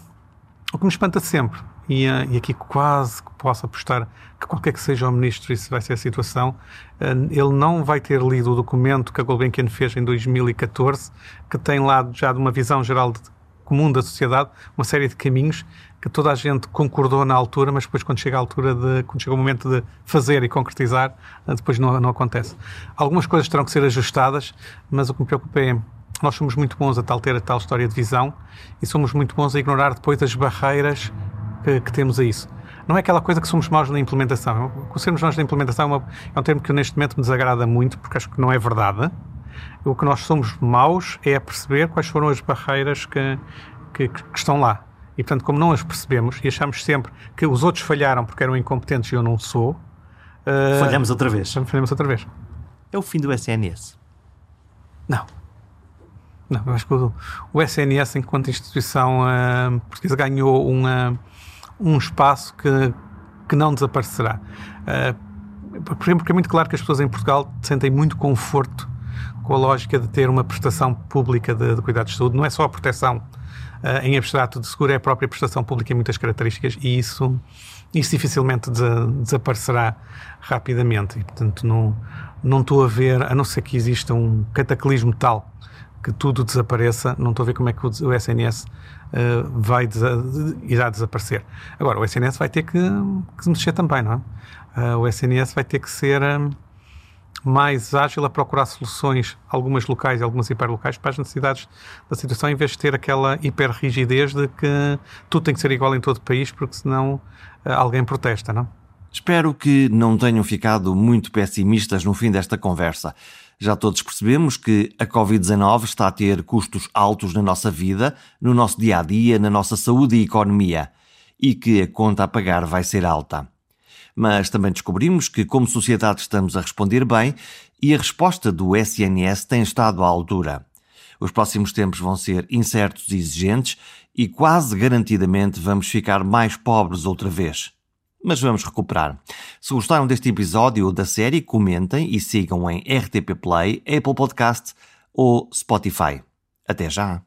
o que me espanta sempre, e, uh, e aqui quase que posso apostar que qualquer que seja o ministro, isso vai ser a situação, eh, ele não vai ter lido o documento que a Gulbenkian fez em 2014, que tem lá já de uma visão geral de, comum da sociedade, uma série de caminhos que toda a gente concordou na altura, mas depois quando chega a altura de, quando chega o momento de fazer e concretizar, eh, depois não, não acontece. Algumas coisas terão que ser ajustadas, mas o que me preocupa é nós somos muito bons a tal ter a tal história de visão e somos muito bons a ignorar depois as barreiras que, que temos a isso não é aquela coisa que somos maus na implementação. O sermos maus na implementação é, uma, é, um termo que neste momento me desagrada muito, porque acho que não é verdade. O que nós somos maus é perceber quais foram as barreiras que, que, que estão lá. E, portanto, como não as percebemos e achamos sempre que os outros falharam porque eram incompetentes e eu não sou... Uh, falhamos outra vez. Falhamos outra vez. É o fim do SNS? Não. Não, eu acho que o, o SNS, enquanto instituição uh, portuguesa, ganhou uma, um espaço que, que não desaparecerá. Uh, porque é muito claro que as pessoas em Portugal sentem muito conforto com a lógica de ter uma prestação pública de, de cuidados de saúde. Não é só a proteção uh, em abstrato de seguro, é a própria prestação pública em muitas características e isso, isso dificilmente de, desaparecerá rapidamente. E, portanto, não, não estou a ver, a não ser que exista um cataclismo tal que tudo desapareça, não estou a ver como é que o SNS eh, vai desa irá desaparecer. Agora, o SNS vai ter que, que se mexer também, não é? Uh, o SNS vai ter que ser um, mais ágil a procurar soluções, algumas locais e algumas hiperlocais, para as necessidades da situação, em vez de ter aquela hiperrigidez de que tudo tem que ser igual em todo o país, porque senão uh, alguém protesta, não? Espero que não tenham ficado muito pessimistas no fim desta conversa. Já todos percebemos que a Covid-19 está a ter custos altos na nossa vida, no nosso dia a dia, na nossa saúde e economia, e que a conta a pagar vai ser alta. Mas também descobrimos que, como sociedade, estamos a responder bem e a resposta do SNS tem estado à altura. Os próximos tempos vão ser incertos e exigentes e quase garantidamente vamos ficar mais pobres outra vez mas vamos recuperar. Se gostaram deste episódio ou da série, comentem e sigam em RTP Play, Apple Podcast ou Spotify. Até já!